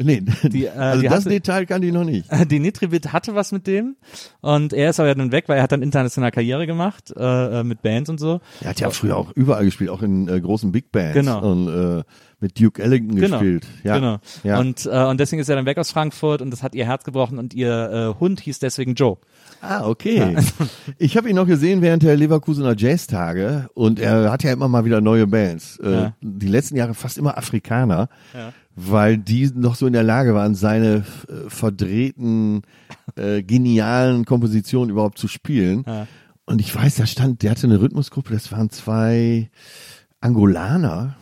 Nee, Die, äh, also die das hatte- Detail kann ich noch nicht. <laughs> Die Nitribit hatte was mit dem und er ist aber dann weg, weil er hat dann international Karriere gemacht äh, äh, mit Bands und so. Er hat ja früher auch überall gespielt, auch in äh, großen Big Bands. Genau. Und äh, mit Duke Ellington Genau, gespielt. Ja. genau. Ja. Und äh, und deswegen ist er dann weg aus Frankfurt und das hat ihr Herz gebrochen und ihr äh, Hund hieß deswegen Joe. Ah, okay. <laughs> Ich habe ihn noch gesehen während der Leverkusener Jazztage und er hat ja immer mal wieder neue Bands. Äh, Ja. Die letzten Jahre fast immer Afrikaner, weil die noch so in der Lage waren, seine äh, verdrehten, äh, genialen Kompositionen überhaupt zu spielen. Ja. Und ich weiß, da stand, der hatte eine Rhythmusgruppe, das waren zwei Angolaner.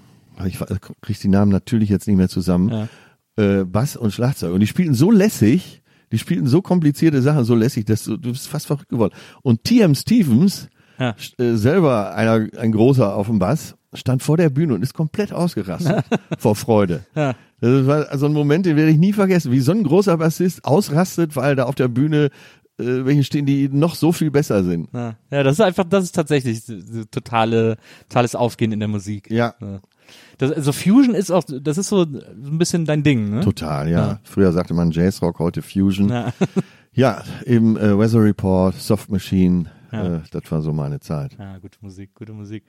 Ich kriege die Namen natürlich jetzt nicht mehr zusammen. Äh, Bass und Schlagzeug. Und die spielten so lässig, die spielten so komplizierte Sachen so lässig, dass du, du bist fast verrückt geworden. Und T.M. Stevens, Ja. äh, selber einer, ein großer auf dem Bass, stand vor der Bühne und ist komplett ausgerastet <laughs> vor Freude. Ja. Das war so ein Moment, den werde ich nie vergessen, wie so ein großer Bassist ausrastet, weil da auf der Bühne äh, welche stehen, die noch so viel besser sind. Ja, ja das ist einfach, das ist tatsächlich totale, totales Aufgehen in der Musik. Ja, Das, also Fusion ist auch, das ist so ein bisschen dein Ding, ne? total, ja. Ja. Früher sagte man Jazzrock, heute Fusion. Ja. Ja, eben äh, Weather Report, Soft Machine, Äh, das war so meine Zeit. Ja, gute Musik, gute Musik.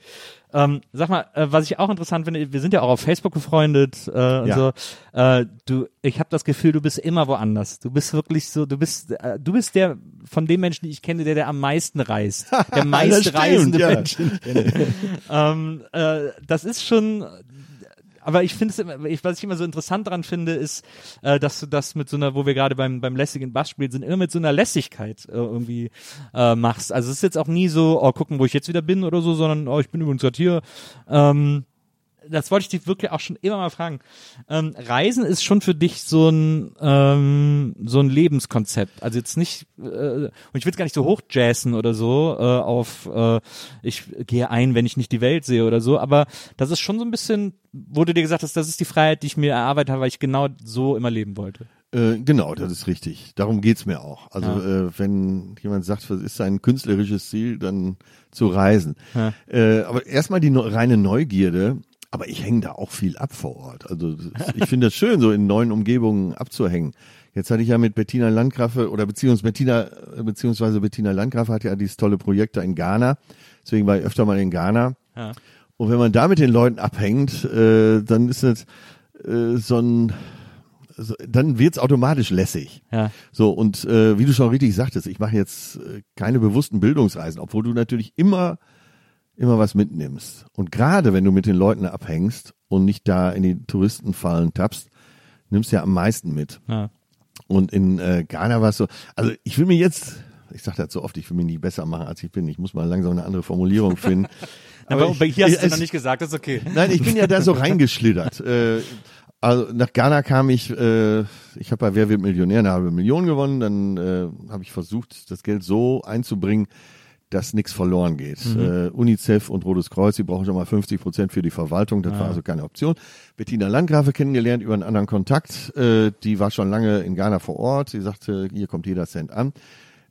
Ähm, sag mal, äh, was ich auch interessant finde, wir sind ja auch auf Facebook befreundet äh, und Ja. so. Äh, du, ich habe das Gefühl, du bist immer woanders. Du bist wirklich so, du bist, äh, du bist der von den Menschen, die ich kenne, der der am meisten reist, <laughs> der meist stimmt, reisende ja. Mensch. <laughs> ähm, äh, das ist schon. Aber ich finde es, was ich immer so interessant daran finde, ist, äh, dass du das mit so einer, wo wir gerade beim beim lässigen Bassspiel sind, immer mit so einer Lässigkeit äh, irgendwie äh, machst. Also es ist jetzt auch nie so, oh gucken, wo ich jetzt wieder bin oder so, sondern oh ich bin übrigens gerade hier. Ähm, das wollte ich dich wirklich auch schon immer mal fragen. Ähm, Reisen ist schon für dich so ein ähm, so ein Lebenskonzept. Also jetzt nicht äh, und ich will es gar nicht so hochjazzen oder so äh, auf äh, ich gehe ein, wenn ich nicht die Welt sehe oder so. Aber das ist schon so ein bisschen, wo du dir gesagt hast, das ist die Freiheit, die ich mir erarbeitet habe, weil ich genau so immer leben wollte. Äh, genau, das ist richtig. Darum geht's mir auch. Also äh, wenn jemand sagt, was ist sein künstlerisches Ziel, dann zu reisen. Ja. Äh, aber erstmal die neu- reine Neugierde. Aber ich hänge da auch viel ab vor Ort. Also ich finde das schön, so in neuen Umgebungen abzuhängen. Jetzt hatte ich ja mit Bettina Landgraffe oder beziehungsweise Bettina, beziehungsweise Bettina Landgraffe hat ja dieses tolle Projekt da in Ghana. Deswegen war ich öfter mal in Ghana. Ja. Und wenn man da mit den Leuten abhängt, äh, dann ist das äh, so ein, so, dann wird's automatisch lässig. Ja. So, und äh, wie du schon richtig sagtest, ich mache jetzt äh, keine bewussten Bildungsreisen, obwohl du natürlich immer, immer was mitnimmst. Und gerade wenn du mit den Leuten abhängst und nicht da in die Touristenfallen tappst, nimmst du ja am meisten mit. Ja. Und in äh, Ghana war es so, also ich will mir jetzt, ich sage das so oft, ich will mich nicht besser machen, als ich bin. Ich muss mal langsam eine andere Formulierung <laughs> finden. Aber, ich- hier hast du es- noch nicht gesagt, das ist okay. Nein, ich bin ja da so <laughs> reingeschlittert. Äh, also nach Ghana kam ich, äh, ich habe bei Wer wird Millionär eine halbe Million gewonnen, dann äh, habe ich versucht, das Geld so einzubringen, dass nichts verloren geht. Äh, UNICEF und Rotes Kreuz, die brauchen schon mal 50 Prozent für die Verwaltung, das war also keine Option. Bettina Landgrafe kennengelernt über einen anderen Kontakt, äh, die war schon lange in Ghana vor Ort, sie sagte, hier kommt jeder Cent an.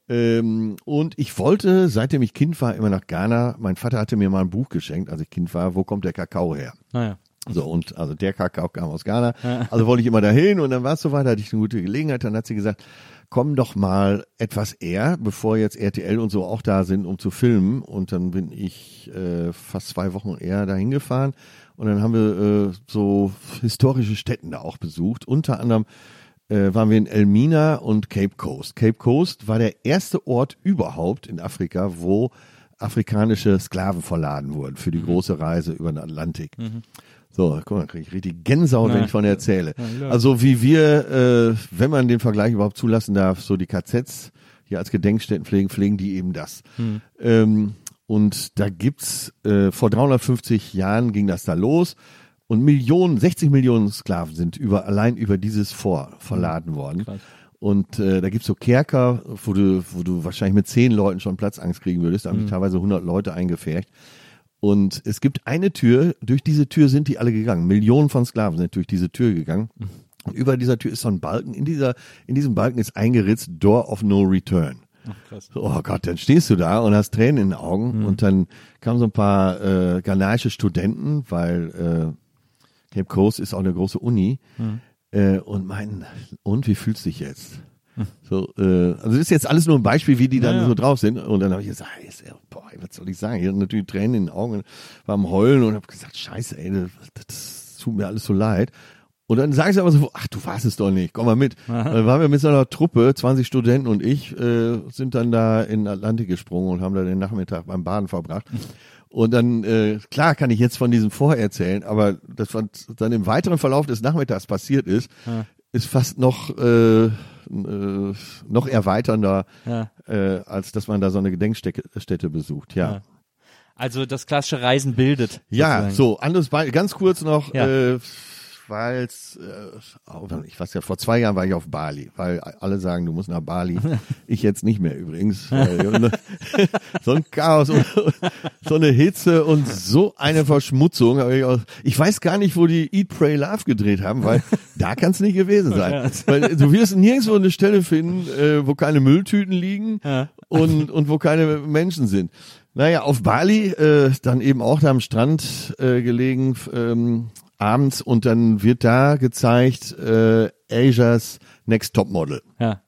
Ähm, und ich wollte, seitdem ich Kind war, immer nach Ghana. Mein Vater hatte mir mal ein Buch geschenkt, als ich Kind war. Wo kommt der Kakao her? Naja. So, und also der Kakao kam aus Ghana. Also wollte ich immer dahin und dann war es soweit, hatte ich eine gute Gelegenheit. Dann hat sie gesagt, komm doch mal etwas eher, bevor jetzt RTL und so auch da sind, um zu filmen. Und dann bin ich äh, fast zwei Wochen eher dahin gefahren. Und dann haben wir äh, so historische Städten da auch besucht. Unter anderem äh, waren wir in Elmina und Cape Coast. Cape Coast war der erste Ort überhaupt in Afrika, wo afrikanische Sklaven verladen wurden für die große Reise über den Atlantik. So, guck mal, kriege ich richtig Gänsehaut, wenn ich von erzähle. Also wie wir, äh, wenn man den Vergleich überhaupt zulassen darf, so die KZs hier als Gedenkstätten pflegen, pflegen die eben das. Ähm, und da gibt's äh, vor 350 Jahren ging das da los und Millionen, 60 Millionen Sklaven sind über allein über dieses Vor verladen worden. Und äh, da gibt's so Kerker, wo du, wo du wahrscheinlich mit zehn Leuten schon Platzangst kriegen würdest. Da haben sich teilweise 100 Leute eingefärcht. Und es gibt eine Tür, durch diese Tür sind die alle gegangen. Millionen von Sklaven sind durch diese Tür gegangen. Und über dieser Tür ist so ein Balken. In dieser, in diesem Balken ist eingeritzt Door of No Return. krass. Oh Gott, dann stehst du da und hast Tränen in den Augen. Und dann kamen so ein paar äh, ghanaische Studenten, weil äh, Cape Coast ist auch eine große Uni, äh, und meinten, und wie fühlst du dich jetzt? So, äh, also das ist jetzt alles nur ein Beispiel, wie die dann Ja, so drauf sind. Und dann habe ich gesagt, ja- boah, was soll ich sagen? Ich hatte natürlich Tränen in den Augen, war am Heulen und habe gesagt, scheiße, ey, das, das tut mir alles so leid. Und dann sagen sie aber so, ach, du warst es doch nicht, komm mal mit. Dann waren wir mit so einer Truppe, 20 Studenten und ich, äh, sind dann da in den Atlantik gesprungen und haben da den Nachmittag beim Baden verbracht. Und dann, äh, klar kann ich jetzt von diesem Vorher erzählen, aber das, was dann im weiteren Verlauf des Nachmittags passiert ist, ist fast noch, äh, äh, noch erweiternder, Ja. äh, als dass man da so eine Gedenkstätte Stätte besucht, ja. Ja. Also das klassische Reisen bildet. Ja, sozusagen. so, anderes Beispiel, ganz kurz noch, Ja. äh, weil äh, ich weiß ja, vor zwei Jahren war ich auf Bali, weil alle sagen, du musst nach Bali. <laughs> ich jetzt nicht mehr übrigens. <laughs> So ein Chaos und so eine Hitze und so eine Verschmutzung. Ich, weiß gar nicht, wo die Eat, Pray, Love gedreht haben, weil da kann es nicht gewesen sein. Weil du wirst nirgendwo eine Stelle finden, äh, wo keine Mülltüten liegen und, und wo keine Menschen sind. Naja, auf Bali, äh, dann eben auch da am Strand äh, gelegen, ähm, abends und dann wird da gezeigt äh, Asia's Next Top Model. Ja.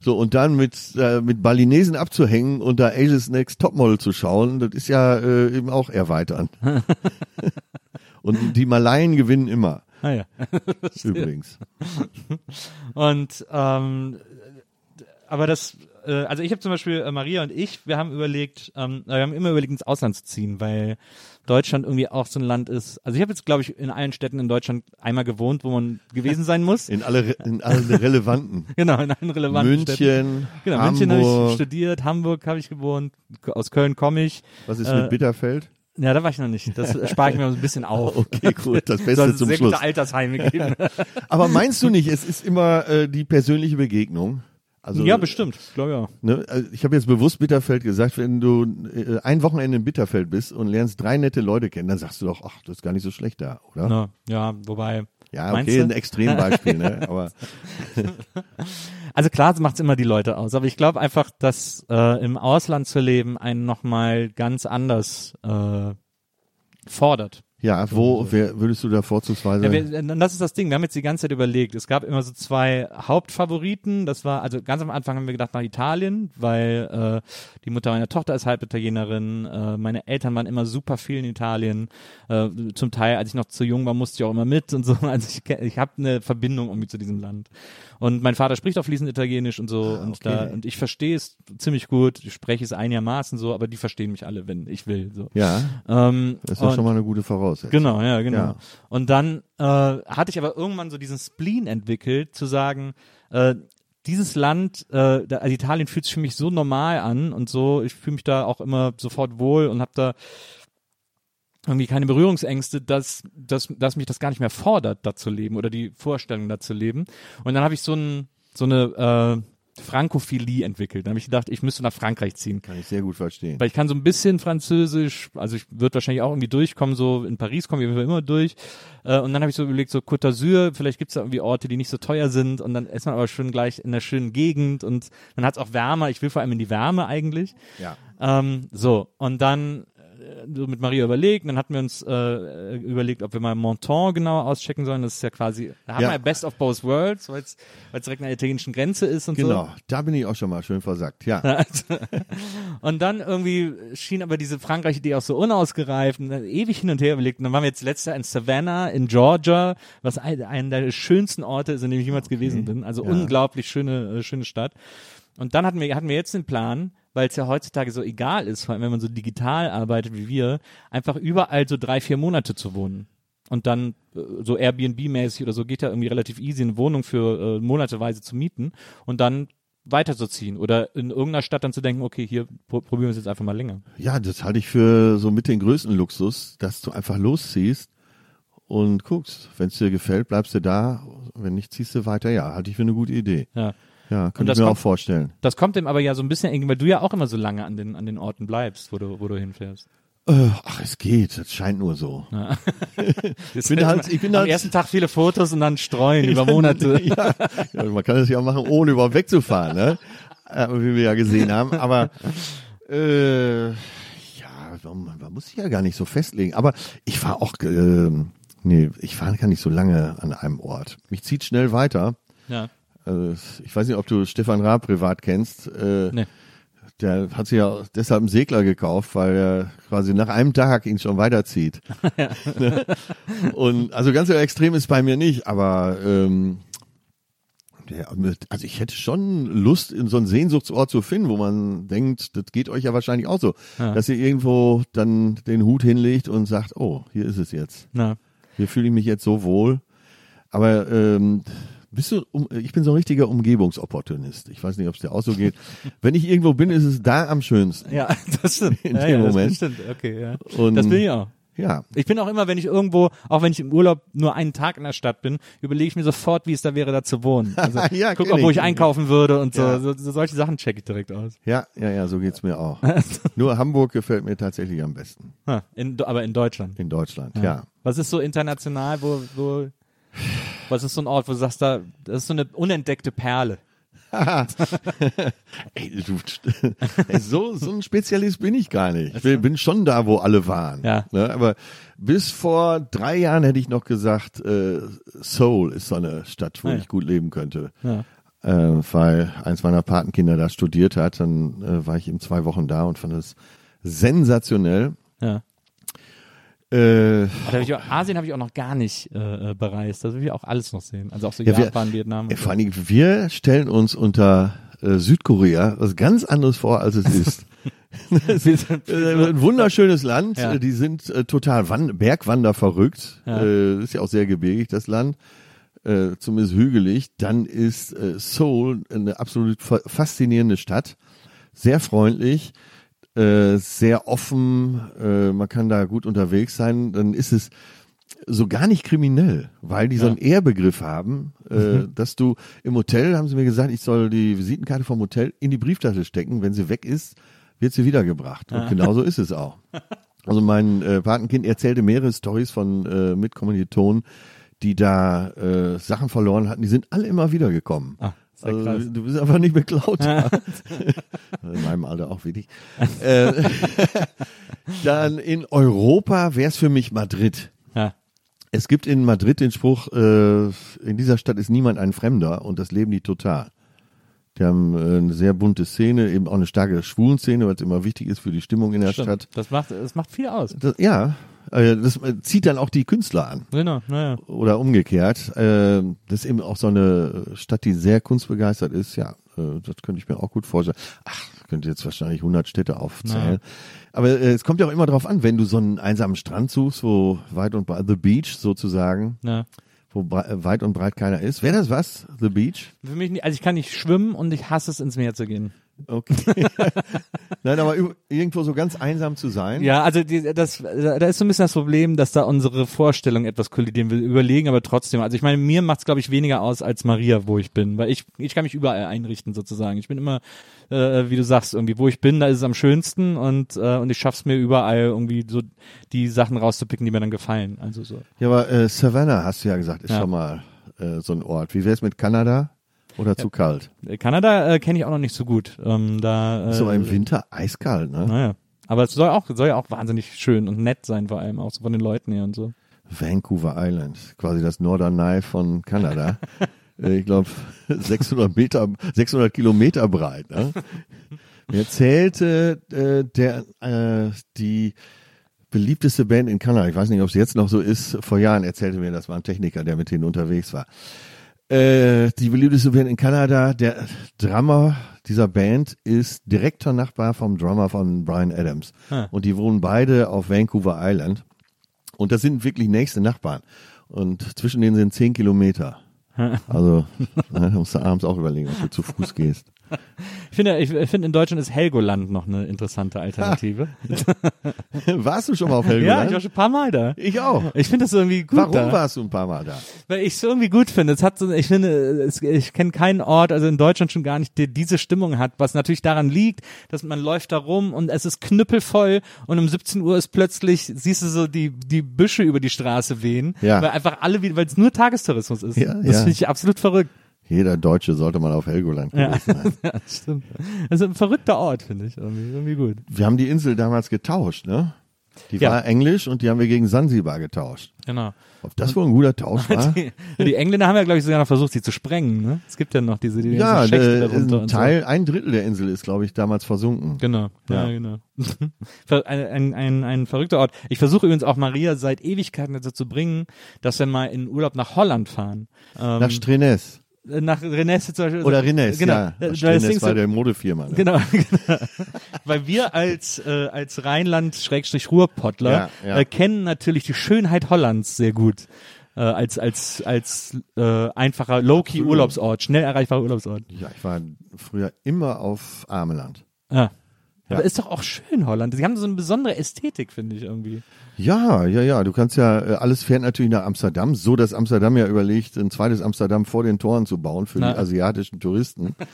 So, und dann mit, äh, mit Balinesen abzuhängen und da Asia's Next Topmodel zu schauen, das ist ja äh, eben auch erweitern. <laughs> und die Malayen gewinnen immer, Ah ja. <laughs> übrigens. Und ähm, aber das, äh, also ich habe zum Beispiel äh, Maria und ich, wir haben überlegt, ähm, wir haben immer überlegt ins Ausland zu ziehen, weil Deutschland irgendwie auch so ein Land ist. Also ich habe jetzt glaube ich in allen Städten in Deutschland einmal gewohnt, wo man gewesen sein muss. In alle, in alle relevanten. <laughs> genau, in allen relevanten Städten. München, Genau, München habe ich Hamburg. studiert, Hamburg habe ich gewohnt, aus Köln komme ich. Was ist Äh, mit Bitterfeld? Ja, da war ich noch nicht. Das <laughs> spare ich mir ein bisschen auf. <laughs> Okay, gut, das Soll Beste es zum sehr Schluss. gute Altersheime geben. Aber meinst du nicht, es ist immer äh, die persönliche Begegnung? Also, ja, bestimmt. Glaube ja. Ne, also ich habe jetzt bewusst Bitterfeld gesagt, wenn du äh, ein Wochenende in Bitterfeld bist und lernst drei nette Leute kennen, dann sagst du doch, ach, das ist gar nicht so schlecht da, oder? Na, ja, wobei. Ja, okay, ein Extrembeispiel, ne? <laughs> Aber <laughs> Also klar, macht's immer die Leute aus, aber ich glaube einfach, dass äh, im Ausland zu leben einen nochmal ganz anders äh, fordert. Ja, wo wer, würdest du da vorzugsweise? Ja, wir, das ist das Ding, wir haben jetzt die ganze Zeit überlegt. Es gab immer so zwei Hauptfavoriten. Das war, also ganz am Anfang haben wir gedacht nach Italien, weil äh, die Mutter meiner Tochter ist halb Italienerin. Äh, meine Eltern waren immer super viel in Italien. Äh, zum Teil, als ich noch zu jung war, musste ich auch immer mit und so. <laughs> Also ich, ich habe eine Verbindung irgendwie zu diesem Land. Und mein Vater spricht auch fließend Italienisch und so. und, okay. da, und ich verstehe es ziemlich gut. Ich spreche es einigermaßen so, aber die verstehen mich alle, wenn ich will. So. ja, Ähm, das ist doch und- schon mal eine gute Voraussetzung. Genau, ja, genau. Ja. Und dann äh, hatte ich aber irgendwann so diesen Spleen entwickelt, zu sagen, äh, dieses Land, äh, da, also Italien fühlt sich für mich so normal an und so, ich fühle mich da auch immer sofort wohl und habe da irgendwie keine Berührungsängste, dass, dass, dass mich das gar nicht mehr fordert, da zu leben oder die Vorstellung, da zu leben. Und dann habe ich so, ein, so eine äh, Frankophilie entwickelt. Dann habe ich gedacht, ich müsste nach Frankreich ziehen. Kann ich sehr gut verstehen. Weil ich kann so ein bisschen Französisch, also ich würde wahrscheinlich auch irgendwie durchkommen, so in Paris komme ich immer durch. Äh, und dann habe ich so überlegt, so Côte d'Azur, vielleicht gibt's da irgendwie Orte, die nicht so teuer sind und dann ist man aber schon gleich in einer schönen Gegend und dann hat's auch wärmer. Ich will vor allem in die Wärme eigentlich. Ja. Ähm, so, und dann so mit Maria überlegt, und dann hatten wir uns äh, überlegt, ob wir mal Monton genauer auschecken sollen. Das ist ja quasi, da haben Ja. wir Best of Both Worlds, weil es direkt an der italienischen Grenze ist und so. Genau, da bin ich auch schon mal schön versackt. Ja, <laughs> Und dann irgendwie schien aber diese Frankreich-Idee auch so unausgereift und dann ewig hin und her überlegt. Und dann waren wir jetzt letztes Jahr in Savannah in Georgia, was ein, einer der schönsten Orte ist, in dem ich jemals gewesen bin. Also Ja. unglaublich schöne, äh, schöne Stadt. Und dann hatten wir, hatten wir jetzt den Plan, weil es ja heutzutage so egal ist, vor allem wenn man so digital arbeitet wie wir, einfach überall so drei, vier Monate zu wohnen. Und dann äh, so Airbnb-mäßig oder so geht ja irgendwie relativ easy, eine Wohnung für äh, monateweise zu mieten und dann weiterzuziehen oder in irgendeiner Stadt dann zu denken, okay, hier pro probieren wir es jetzt einfach mal länger. ja, das halte ich für so mit den größten Luxus, dass du einfach losziehst und guckst. Wenn es dir gefällt, bleibst du da. Wenn nicht, ziehst du weiter. Ja, halte ich für eine gute Idee. Ja. Ja, das ich mir kommt- auch vorstellen. Das kommt dem aber ja so ein bisschen entgegen, weil du ja auch immer so lange an den, an den Orten bleibst, wo du, wo du hinfährst. Äh, ach, es geht. Das scheint nur so. <laughs> Ich bin halt- ich bin am halt- ersten Tag viele Fotos und dann streuen <laughs> über Monate. <laughs> ja, ja, man kann das ja auch machen, ohne überhaupt wegzufahren, ne? Äh, wie wir ja gesehen haben. Aber äh, ja, man, man muss sich ja gar nicht so festlegen. Aber ich fahre auch, äh, nee, ich fahre gar nicht so lange an einem Ort. Mich zieht schnell weiter. Ja. Äh, ich weiß nicht, ob du Stefan Raab privat kennst. Äh, Nee. Der hat sich ja deshalb einen Segler gekauft, weil er quasi nach einem Tag ihn schon weiterzieht. <laughs> Ne? Und also ganz so extrem ist bei mir nicht, aber ähm, ja, mit- also ich hätte schon Lust, in so einen Sehnsuchtsort zu finden, wo man denkt, das geht euch ja wahrscheinlich auch so, Ja. dass ihr irgendwo dann den Hut hinlegt und sagt, oh, hier ist es jetzt. Na. Hier fühle ich mich jetzt so wohl. Aber ähm, bist du, um, ich bin so ein richtiger Umgebungsopportunist. Ich weiß nicht, ob es dir auch so geht. Wenn ich irgendwo bin, ist es da am schönsten. Ja, <laughs> das stimmt. In ja, dem ja, Moment. Das stimmt. Okay, ja. Und- das bin ich auch. Ja, Ich bin auch immer, wenn ich irgendwo, auch wenn ich im Urlaub nur einen Tag in der Stadt bin, überlege ich mir sofort, wie es da wäre, da zu wohnen. <laughs> Also Ja, guck auch, wo ich. einkaufen würde und so. Ja. so, so solche Sachen checke ich direkt aus. ja, ja, ja, so geht's mir auch. <laughs> Nur Hamburg gefällt mir tatsächlich am besten. Ha, in, aber in Deutschland. In Deutschland, ja. Was ist so international, wo, wo, was ist so ein Ort, wo du sagst, da, das ist so eine unentdeckte Perle. <laughs> Ey, du, so, so ein Spezialist bin ich gar nicht. Ich bin- bin schon da, wo alle waren. Ja. Ne, aber bis vor drei Jahren hätte ich noch gesagt, äh, Seoul ist so eine Stadt, wo Ah, ja. ich gut leben könnte. Ja. äh, weil eins meiner Patenkinder da studiert hat. Dann äh, war ich eben zwei Wochen da und fand es sensationell. Ja. Äh, hab auch, Asien habe ich auch noch gar nicht äh, äh, bereist. Das will ich auch alles noch sehen. Also auch so Ja, wir- Japan, Vietnam. und Ja, vor allen Dingen, wir stellen uns unter äh, Südkorea was ganz anderes vor, als es ist. <laughs> <laughs> Wir sind- ein wunderschönes Land. Ja. Die sind äh, total Wan Bergwander verrückt. Ja. Äh, ist ja auch sehr gebirgig, das Land. Äh, zumindest hügelig. Dann ist äh, Seoul eine absolut fa- faszinierende Stadt. Sehr freundlich, äh, sehr offen. Äh, man kann da gut unterwegs sein. Dann ist es so gar nicht kriminell, weil die so einen Ehrbegriff haben, äh, dass du im Hotel, haben sie mir gesagt, ich soll die Visitenkarte vom Hotel in die Brieftasche stecken. Wenn sie weg ist, wird sie wiedergebracht. Und genauso ist es auch. <laughs> Also mein äh, Patenkind erzählte mehrere Stories von äh, Mitkommilitonen, die da äh, Sachen verloren hatten. Die sind alle immer wiedergekommen. Ah, ja Also, krass. du bist einfach nicht beklaut. <laughs> In meinem Alter auch wenig. äh, <laughs> dann in Europa wäre es für mich Madrid. Ja. Es gibt in Madrid den Spruch, äh, in dieser Stadt ist niemand ein Fremder und das leben die total. Die haben äh, eine sehr bunte Szene, eben auch eine starke Schwulenszene, weil es immer wichtig ist für die Stimmung in der Stimmt. Stadt. Das macht, das macht viel aus. Das, ja, das äh, zieht dann auch die Künstler an Genau, naja. oder umgekehrt. Äh, das ist eben auch so eine Stadt, die sehr kunstbegeistert ist. Ja, äh, das könnte ich mir auch gut vorstellen. Ach, ich könnte jetzt wahrscheinlich 100 Städte aufzählen. Aber äh, es kommt ja auch immer darauf an, wenn du so einen einsamen Strand suchst, wo weit und breit, the beach sozusagen, Ja. wo äh, weit und breit keiner ist. Wäre das was? The beach? Für mich nicht, also ich kann nicht schwimmen und ich hasse es, ins Meer zu gehen. Okay. <laughs> Nein, aber irgendwo so ganz einsam zu sein. Ja, also die, das, da ist so ein bisschen das Problem, dass da unsere Vorstellungen etwas kollidieren. Wir überlegen aber trotzdem. Also ich meine, mir macht es, glaube ich, weniger aus als Maria, wo ich bin. Weil ich, ich kann mich überall einrichten sozusagen. Ich bin immer, äh, wie du sagst, irgendwie, wo ich bin, da ist es am schönsten und, äh, und ich schaff's mir überall irgendwie so die Sachen rauszupicken, die mir dann gefallen. Also so. Ja, aber äh, Savannah hast du ja gesagt, ist Ja. schon mal äh, so ein Ort. Wie wär's mit Kanada? Oder zu kalt? Äh, Kanada äh, kenne ich auch noch nicht so gut. Ähm, da, äh, Ist aber im Winter eiskalt, ne? Naja. Aber es soll auch, soll ja auch wahnsinnig schön und nett sein, vor allem auch so von den Leuten her und so. Vancouver Island, quasi das Norderney von Kanada. <laughs> Äh, ich glaube 600 Meter, 600 Kilometer breit. Ne? Mir erzählte äh, der äh, die beliebteste Band in Kanada, ich weiß nicht, ob es jetzt noch so ist, vor Jahren erzählte mir, das war ein Techniker, der mit denen unterwegs war. Äh, die beliebteste Band in Kanada, der Drummer dieser Band ist direkter Nachbar vom Drummer von Brian Adams. Ah. Und die wohnen beide auf Vancouver Island. Und das sind wirklich nächste Nachbarn. Und zwischen denen sind zehn Kilometer. Also, ne, da musst du abends auch überlegen, ob du zu Fuß gehst. <laughs> Ich finde, ich finde in Deutschland ist Helgoland noch eine interessante Alternative. <laughs> Warst du schon mal auf ja, Helgoland? ich war schon ein paar Mal da. Ich auch. Ich finde das irgendwie gut Warum da. warst du ein paar Mal da? Weil ich es irgendwie gut finde. Es hat so, ich finde, es, ich kenne keinen Ort, also in Deutschland schon gar nicht, der diese Stimmung hat, was natürlich daran liegt, dass man läuft da rum und es ist knüppelvoll und um 17 Uhr ist plötzlich, siehst du so die, die Büsche über die Straße wehen, Ja. weil einfach alle weil es nur Tagestourismus ist. Ja, das ja. finde ich absolut verrückt. Jeder Deutsche sollte mal auf Helgoland Ja. gewesen sein. <laughs> ja, das stimmt. Also ein verrückter Ort, finde ich. Irgendwie, irgendwie gut. Wir haben die Insel damals getauscht, ne? Die Ja. war englisch und die haben wir gegen Sansibar getauscht. Genau. Ob das wohl ein guter Tausch war? <laughs> Die, die Engländer haben ja, glaube ich, sogar noch versucht, sie zu sprengen. Ne? Es gibt ja noch diese, die ja, Schächte darunter ein Teil, ein Drittel der Insel ist, glaube ich, damals versunken. So. Genau, ja, Ja. genau. <laughs> Ein, ein, ein, ein verrückter Ort. Ich versuche übrigens auch Maria seit Ewigkeiten dazu zu bringen, dass wir mal in Urlaub nach Holland fahren. Ähm, Nach Strenes. Nach Rennes zum Beispiel. Oder Rennes, genau. ja. Das Ding war der Modefirma. Ne? Genau, <laughs> genau. Weil wir als äh, als Rheinland-Ruhrpottler Ja, ja. Äh, kennen natürlich die Schönheit Hollands sehr gut. Äh, als als als äh, einfacher Low-key. Urlaubsort, schnell erreichbarer Urlaubsort. Ja, ich war früher immer auf Ameland. Ja. Ja. Aber ist doch auch schön Holland. Sie haben so eine besondere Ästhetik, finde ich irgendwie. Ja, ja, ja. Du kannst ja, äh, alles fährt natürlich nach Amsterdam, so dass Amsterdam ja überlegt, ein zweites Amsterdam vor den Toren zu bauen für Na. die asiatischen Touristen. <laughs>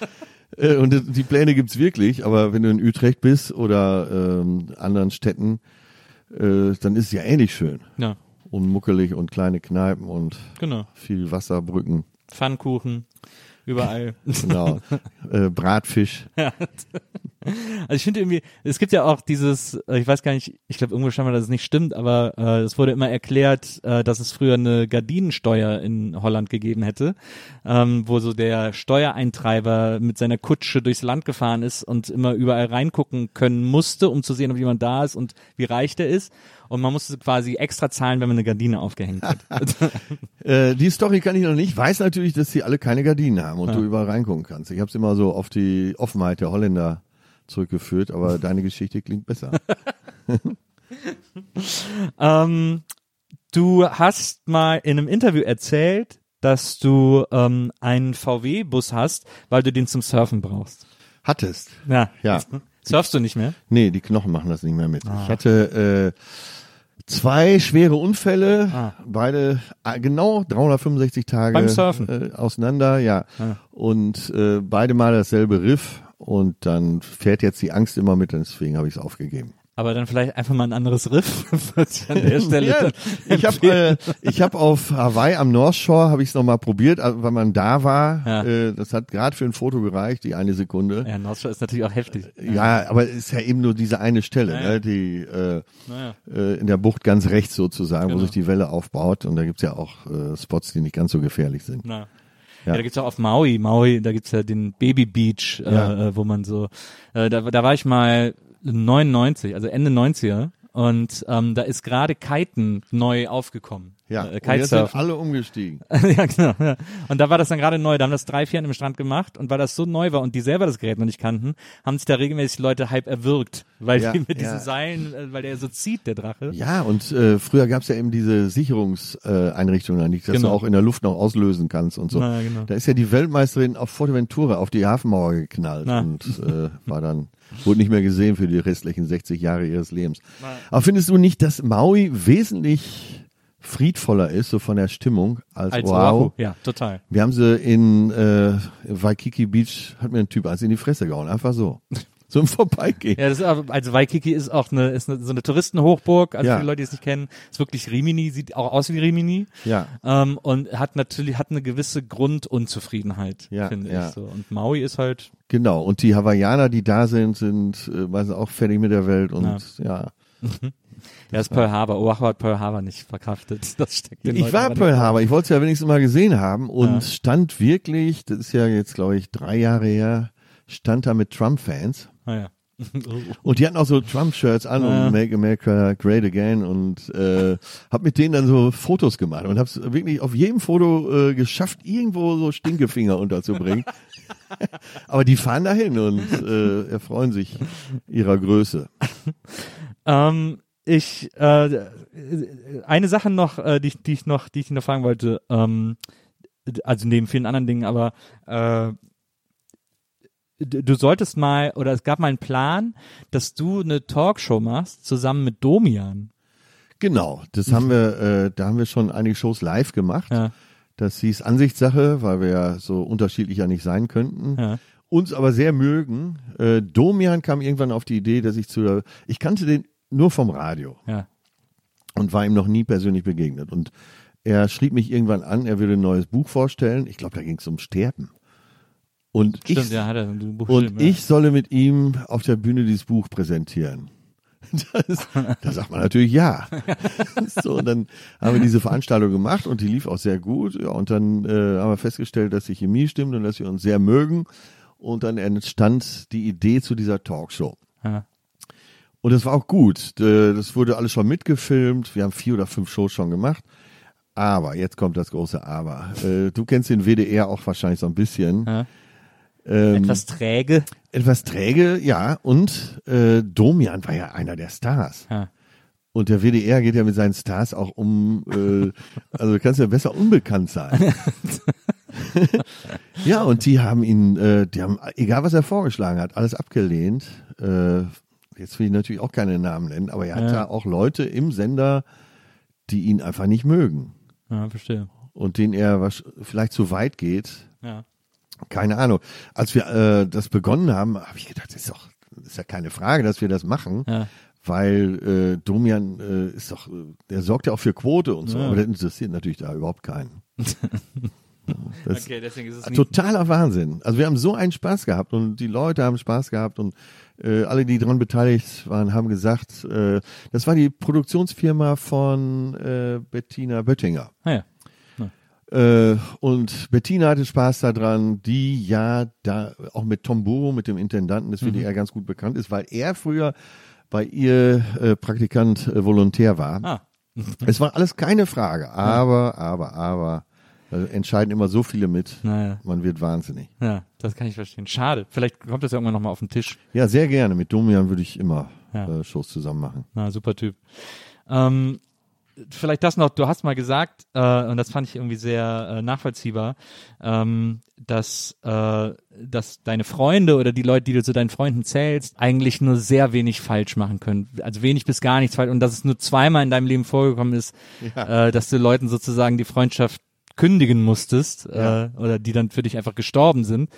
Äh, Und die- Pläne gibt's wirklich, aber wenn du in Utrecht bist oder ähm, anderen Städten, äh, dann ist es ja ähnlich schön. Ja, Unmuckelig und kleine Kneipen und genau. viel Wasserbrücken. Pfannkuchen überall. <laughs> Genau. äh, Bratfisch. <laughs> Also ich finde irgendwie, es gibt ja auch dieses, äh, ich weiß gar nicht, ich glaube irgendwo scheinbar, dass es nicht stimmt, aber äh, es wurde immer erklärt, äh, dass es früher eine Gardinensteuer in Holland gegeben hätte, ähm, wo so der Steuereintreiber mit seiner Kutsche durchs Land gefahren ist und immer überall reingucken können musste, um zu sehen, ob jemand da ist und wie reich der ist. Und man musste quasi extra zahlen, wenn man eine Gardine aufgehängt hat. <laughs> <laughs> Äh, die Story kann ich noch nicht. Weiß natürlich, dass sie alle keine Gardinen haben und du überall reingucken kannst. Ich habe es immer so auf die Offenheit der Holländer zurückgeführt, aber <laughs> deine Geschichte klingt besser. <laughs> ähm, du hast mal in einem Interview erzählt, dass du ähm, einen VW-Bus hast, weil du den zum Surfen brauchst. Hattest. Ja. Ja. Surfst du nicht mehr? Nee, die Knochen machen das nicht mehr mit. Ah. Ich hatte äh, zwei schwere Unfälle, Ah. beide äh, genau 365 Tage Beim Surfen? Äh, auseinander, ja. Ah. Und äh, beide mal dasselbe Riff und dann fährt jetzt die Angst immer mit, deswegen habe ich es aufgegeben. Aber dann vielleicht einfach mal ein anderes Riff, <laughs> an der Stelle Ja, ich habe äh, ich hab auf Hawaii am North Shore habe ich es nochmal probiert, also, weil man da war. Ja. Äh, das hat gerade für ein Foto gereicht, die eine Sekunde. Ja, North Shore ist natürlich auch heftig. Ja, aber es ist ja eben nur diese eine Stelle, Ja, ja. ne, die äh, Naja. äh, in der Bucht ganz rechts sozusagen, Genau. wo sich die Welle aufbaut. Und da gibt's ja auch äh, Spots, die nicht ganz so gefährlich sind. Na. Ja. Ja. da gibt's auch auf Maui, Maui, da gibt's ja den Baby Beach, äh, Ja. äh, wo man so, äh, da, da war ich mal 99, also Ende 90er und ähm, da ist gerade Kiten neu aufgekommen. Ja, äh, und jetzt sind Kitesurfen. alle umgestiegen. <laughs> ja, genau. Ja. Und da war das dann gerade neu. Da haben das drei, vier an dem Strand gemacht und weil das so neu war und die selber das Gerät noch nicht kannten, haben sich da regelmäßig Leute halb erwürgt, weil Ja, die mit ja. diesen Seilen, äh, weil der so zieht, der Drache. Ja, und äh, früher gab's ja eben diese Sicherungseinrichtungen, Einrichtungen, die- dass Genau. du auch in der Luft noch auslösen kannst und so. Na, genau. Da ist ja die Weltmeisterin auf Fuerteventura auf die Hafenmauer geknallt Na. und äh, war dann wurde nicht mehr gesehen für die restlichen 60 Jahre ihres Lebens. Aber findest du nicht, dass Maui wesentlich friedvoller ist, so von der Stimmung, als, Als Oahu? Oahu. Ja, total. Wir haben sie in äh, Waikiki Beach, hat mir ein Typ eins in die Fresse gehauen, einfach so. <laughs> So im Vorbeigehen. Ja, das ist also Waikiki ist auch eine, ist eine, so eine Touristenhochburg, also Ja. für die Leute, die es nicht kennen, ist wirklich Rimini, sieht auch aus wie Rimini. Ja. Ähm, und hat natürlich, hat eine gewisse Grundunzufriedenheit, Ja, finde ja. ich so. Und Maui ist halt, Genau. Und die Hawaiianer, die da sind, sind äh, meistens auch fertig mit der Welt und ja. ja, ist Pearl Harbor. Oahu hat Pearl Harbor nicht verkraftet. <laughs> Das steckt den Ich Leuten war Pearl Harbor, ich wollte es ja wenigstens mal gesehen haben und Ja. stand wirklich, das ist ja jetzt glaube ich drei Jahre her, stand da mit Trump-Fans Ah, ja. <laughs> und die hatten auch so Trump-Shirts an Ja. und Make America Great Again und äh, hab mit denen dann so Fotos gemacht und hab's wirklich auf jedem Foto äh, geschafft, irgendwo so Stinkefinger <laughs> unterzubringen. Aber die fahren dahin und äh, erfreuen sich ihrer Größe. Ähm, ich äh, eine Sache noch, äh, die, ich- die ich noch, die ich noch fragen wollte, ähm, also neben vielen anderen Dingen, aber äh, du solltest mal oder es gab mal einen Plan, dass du eine Talkshow machst zusammen mit Domian. Genau, das haben wir, äh, da haben wir schon einige Shows live gemacht. Ja, Das hieß Ansichtssache, weil wir ja so unterschiedlich ja nicht sein könnten. ja, Uns aber sehr mögen. Äh, Domian kam irgendwann auf die Idee, dass ich zu ich kannte den nur vom Radio ja. und war ihm noch nie persönlich begegnet. Und er schrieb mich irgendwann an, er würde ein neues Buch vorstellen. Ich glaube, da ging es um Sterben. Und Stimmt, ich, ja, hat er ein Buch und geschrieben, ja. ich solle mit ihm auf der Bühne dieses Buch präsentieren. <laughs> Das, da sagt man natürlich ja. <laughs> so, und dann haben wir diese Veranstaltung gemacht und die lief auch sehr gut. Ja, und dann äh, haben wir festgestellt, dass die Chemie stimmt und dass wir uns sehr mögen. Und dann entstand die Idee zu dieser Talkshow. Ja. Und das war auch gut. Das wurde alles schon mitgefilmt. Wir haben vier oder fünf Shows schon gemacht. Aber, jetzt kommt das große Aber. Äh, Du kennst den WDR auch wahrscheinlich so ein bisschen. Ja. Ähm, Etwas träge. etwas träge, ja. Und äh, Domian war ja einer der Stars. Ja. Und der WDR geht ja mit seinen Stars auch um, äh, also du kannst ja besser unbekannt sein. <laughs> ja, und die haben ihn, äh, die haben, egal was er vorgeschlagen hat, alles abgelehnt. Äh, jetzt will ich natürlich auch keine Namen nennen, aber er hat Ja. da auch Leute im Sender, die ihn einfach nicht mögen. ja, verstehe. Und denen er wasch- vielleicht zu weit geht. Ja. Keine Ahnung. Als wir äh, das begonnen haben, habe ich gedacht, das ist doch, das ist ja keine Frage, dass wir das machen. Ja. Weil äh, Domian äh, ist doch, der sorgt ja auch für Quote und so, Ja. aber das interessiert natürlich da überhaupt keinen. <laughs> Das Okay, deswegen ist es nicht. Totaler Wahnsinn. Also wir haben so einen Spaß gehabt und die Leute haben Spaß gehabt und äh, alle, die daran beteiligt waren, haben gesagt, äh, das war die Produktionsfirma von äh, Bettina Böttinger. Ah, ja. Äh, und Bettina hatte Spaß daran, die ja da auch mit Tom Buro, mit dem Intendanten des WDR ganz gut bekannt ist, weil er früher bei ihr äh, Praktikant äh, Volontär war. Ah. Es war alles keine Frage, aber, aber, aber äh, entscheiden immer so viele mit, Naja. man wird wahnsinnig. Ja, das kann ich verstehen. Schade. Vielleicht kommt das ja irgendwann nochmal auf den Tisch. Ja, sehr gerne. Mit Domian würde ich immer Ja. äh, Shows zusammen machen. Na, super Typ. Ähm, vielleicht das noch, du hast mal gesagt, äh, und das fand ich irgendwie sehr äh, nachvollziehbar, ähm, dass, äh, dass deine Freunde oder die Leute, die du zu deinen Freunden zählst, eigentlich nur sehr wenig falsch machen können. Also wenig bis gar nichts falsch. Und dass es nur zweimal in deinem Leben vorgekommen ist, äh, dass du Leuten sozusagen die Freundschaft kündigen musstest äh, oder die dann für dich einfach gestorben sind.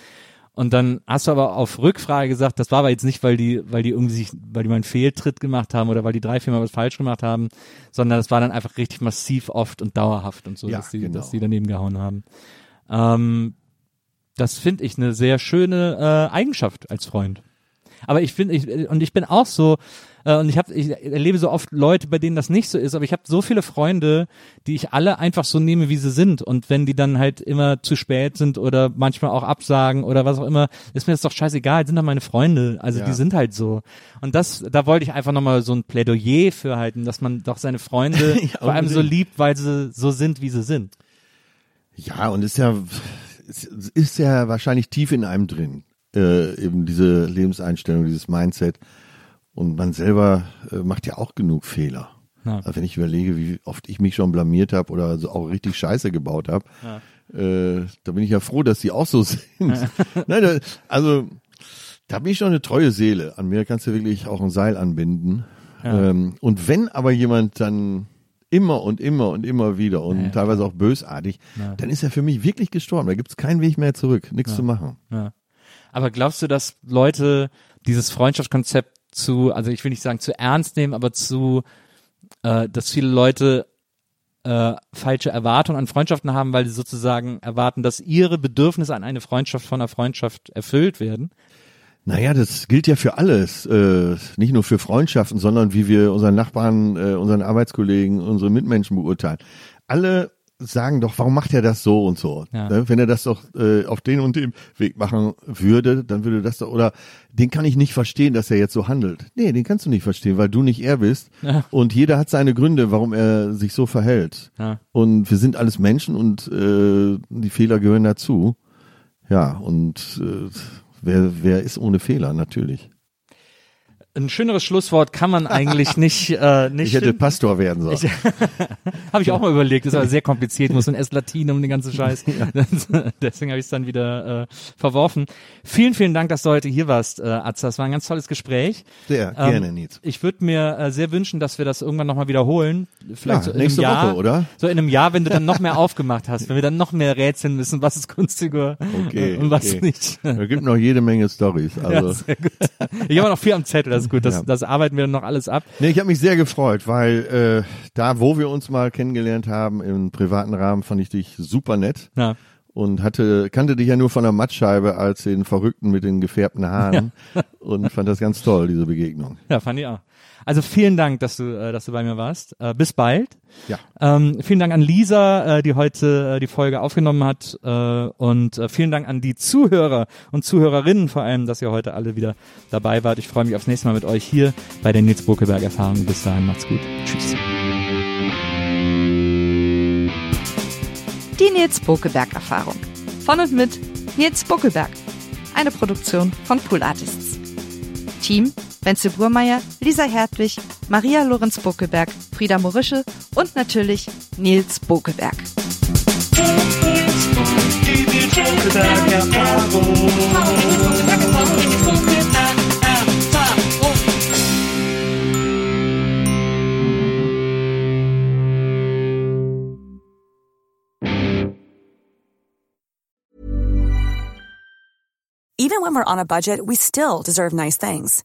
Und dann hast du aber auf Rückfrage gesagt, das war aber jetzt nicht, weil die, weil die irgendwie sich, weil die mal einen Fehltritt gemacht haben oder weil die drei, viermal was falsch gemacht haben, sondern das war dann einfach richtig massiv oft und dauerhaft und so, Ja, dass die, genau. dass die daneben gehauen haben. Ähm, das finde ich eine sehr schöne äh, Eigenschaft als Freund. Aber ich finde, ich, und ich bin auch so, äh, und ich habe, ich erlebe so oft Leute, bei denen das nicht so ist, aber ich habe so viele Freunde, die ich alle einfach so nehme, wie sie sind. Und wenn die dann halt immer zu spät sind oder manchmal auch absagen oder was auch immer, ist mir das doch scheißegal, sind doch meine Freunde. Also Ja. die sind halt so. Und das, da wollte ich einfach nochmal so ein Plädoyer für halten, dass man doch seine Freunde <laughs> Ja, vor allem so liebt, weil sie so sind, wie sie sind. Ja, und ist ja, es ist ja wahrscheinlich tief in einem drin, äh, eben diese Lebenseinstellung, dieses Mindset. Und man selber äh, macht ja auch genug Fehler. Ja. Also wenn ich überlege, wie oft ich mich schon blamiert habe oder so auch richtig Scheiße gebaut habe, äh, da bin ich ja froh, dass die auch so <laughs> sind. <laughs> Nein, da, also da bin ich schon eine treue Seele. An mir kannst du wirklich auch ein Seil anbinden. Ähm, und wenn aber jemand dann immer und immer und immer wieder und teilweise auch bösartig, dann ist er für mich wirklich gestorben. Da gibt's keinen Weg mehr zurück, nichts zu machen. Ja. Aber glaubst du, dass Leute dieses Freundschaftskonzept zu, also ich will nicht sagen zu ernst nehmen, aber zu, äh, dass viele Leute äh, falsche Erwartungen an Freundschaften haben, weil sie sozusagen erwarten, dass ihre Bedürfnisse an eine Freundschaft von einer Freundschaft erfüllt werden? Naja, das gilt ja für alles, äh, nicht nur für Freundschaften, sondern wie wir unseren Nachbarn, äh, unseren Arbeitskollegen, unsere Mitmenschen beurteilen. Alle sagen doch, warum macht er das so und so? Ja. Ne? Wenn er das doch äh, auf den und dem Weg machen würde, dann würde das doch, oder den kann ich nicht verstehen, dass er jetzt so handelt. Nee, den kannst du nicht verstehen, weil du nicht er bist. Ja. Und jeder hat seine Gründe, warum er sich so verhält. Ja. Und wir sind alles Menschen und äh, die Fehler gehören dazu. Ja, und äh, wer, wer ist ohne Fehler? Natürlich. Ein schöneres Schlusswort kann man eigentlich <laughs> nicht, äh, nicht Ich hätte finden. Pastor werden sollen. <laughs> Habe ich auch mal überlegt, ist aber sehr kompliziert, muss ein S Latinum um den ganzen Scheiß. <laughs> Das, deswegen habe ich es dann wieder äh, verworfen. Vielen, vielen Dank, dass du heute hier warst, äh, Atza. Das war ein ganz tolles Gespräch. Sehr Ähm, gerne, Nils. Ich würde mir äh, sehr wünschen, dass wir das irgendwann nochmal wiederholen. Vielleicht Ja, so in nächste einem Jahr, Woche, oder? So in einem Jahr, wenn du dann noch mehr aufgemacht hast, wenn wir dann noch mehr rätseln müssen, was ist günstiger Okay, äh, und was okay. nicht. Da gibt noch jede Menge Stories. Ja, Also, sehr gut. Ich habe noch viel am Zettel, das ist gut. Das, Ja. das arbeiten wir noch alles ab. nee, ich habe mich sehr gefreut, weil äh, da, wo wir uns mal kennengelernt haben, im privaten Rahmen, fand ich dich super nett. Ja. Und hatte, kannte dich ja nur von der Mattscheibe als den Verrückten mit den gefärbten Haaren und fand das ganz toll, diese Begegnung. Ja, fand ich auch. Also vielen Dank, dass du, äh, dass du bei mir warst. Äh, bis bald. Ja. Ähm, vielen Dank an Lisa, äh, die heute äh, die Folge aufgenommen hat. Äh, und äh, vielen Dank an die Zuhörer und Zuhörerinnen vor allem, dass ihr heute alle wieder dabei wart. Ich freue mich aufs nächste Mal mit euch hier bei der Nils Bokelberg Erfahrung. Bis dahin, macht's gut. Tschüss. Die Nils Bokelberg Erfahrung. Von und mit Nils Bokelberg. Eine Produktion von Pool Artists. Team Wenzel Burmeier, Lisa Hertwig, Maria Lorenz Bokelberg, Frieda Morische und natürlich Nils Bokelberg. Even when we're on a budget, we still deserve nice things.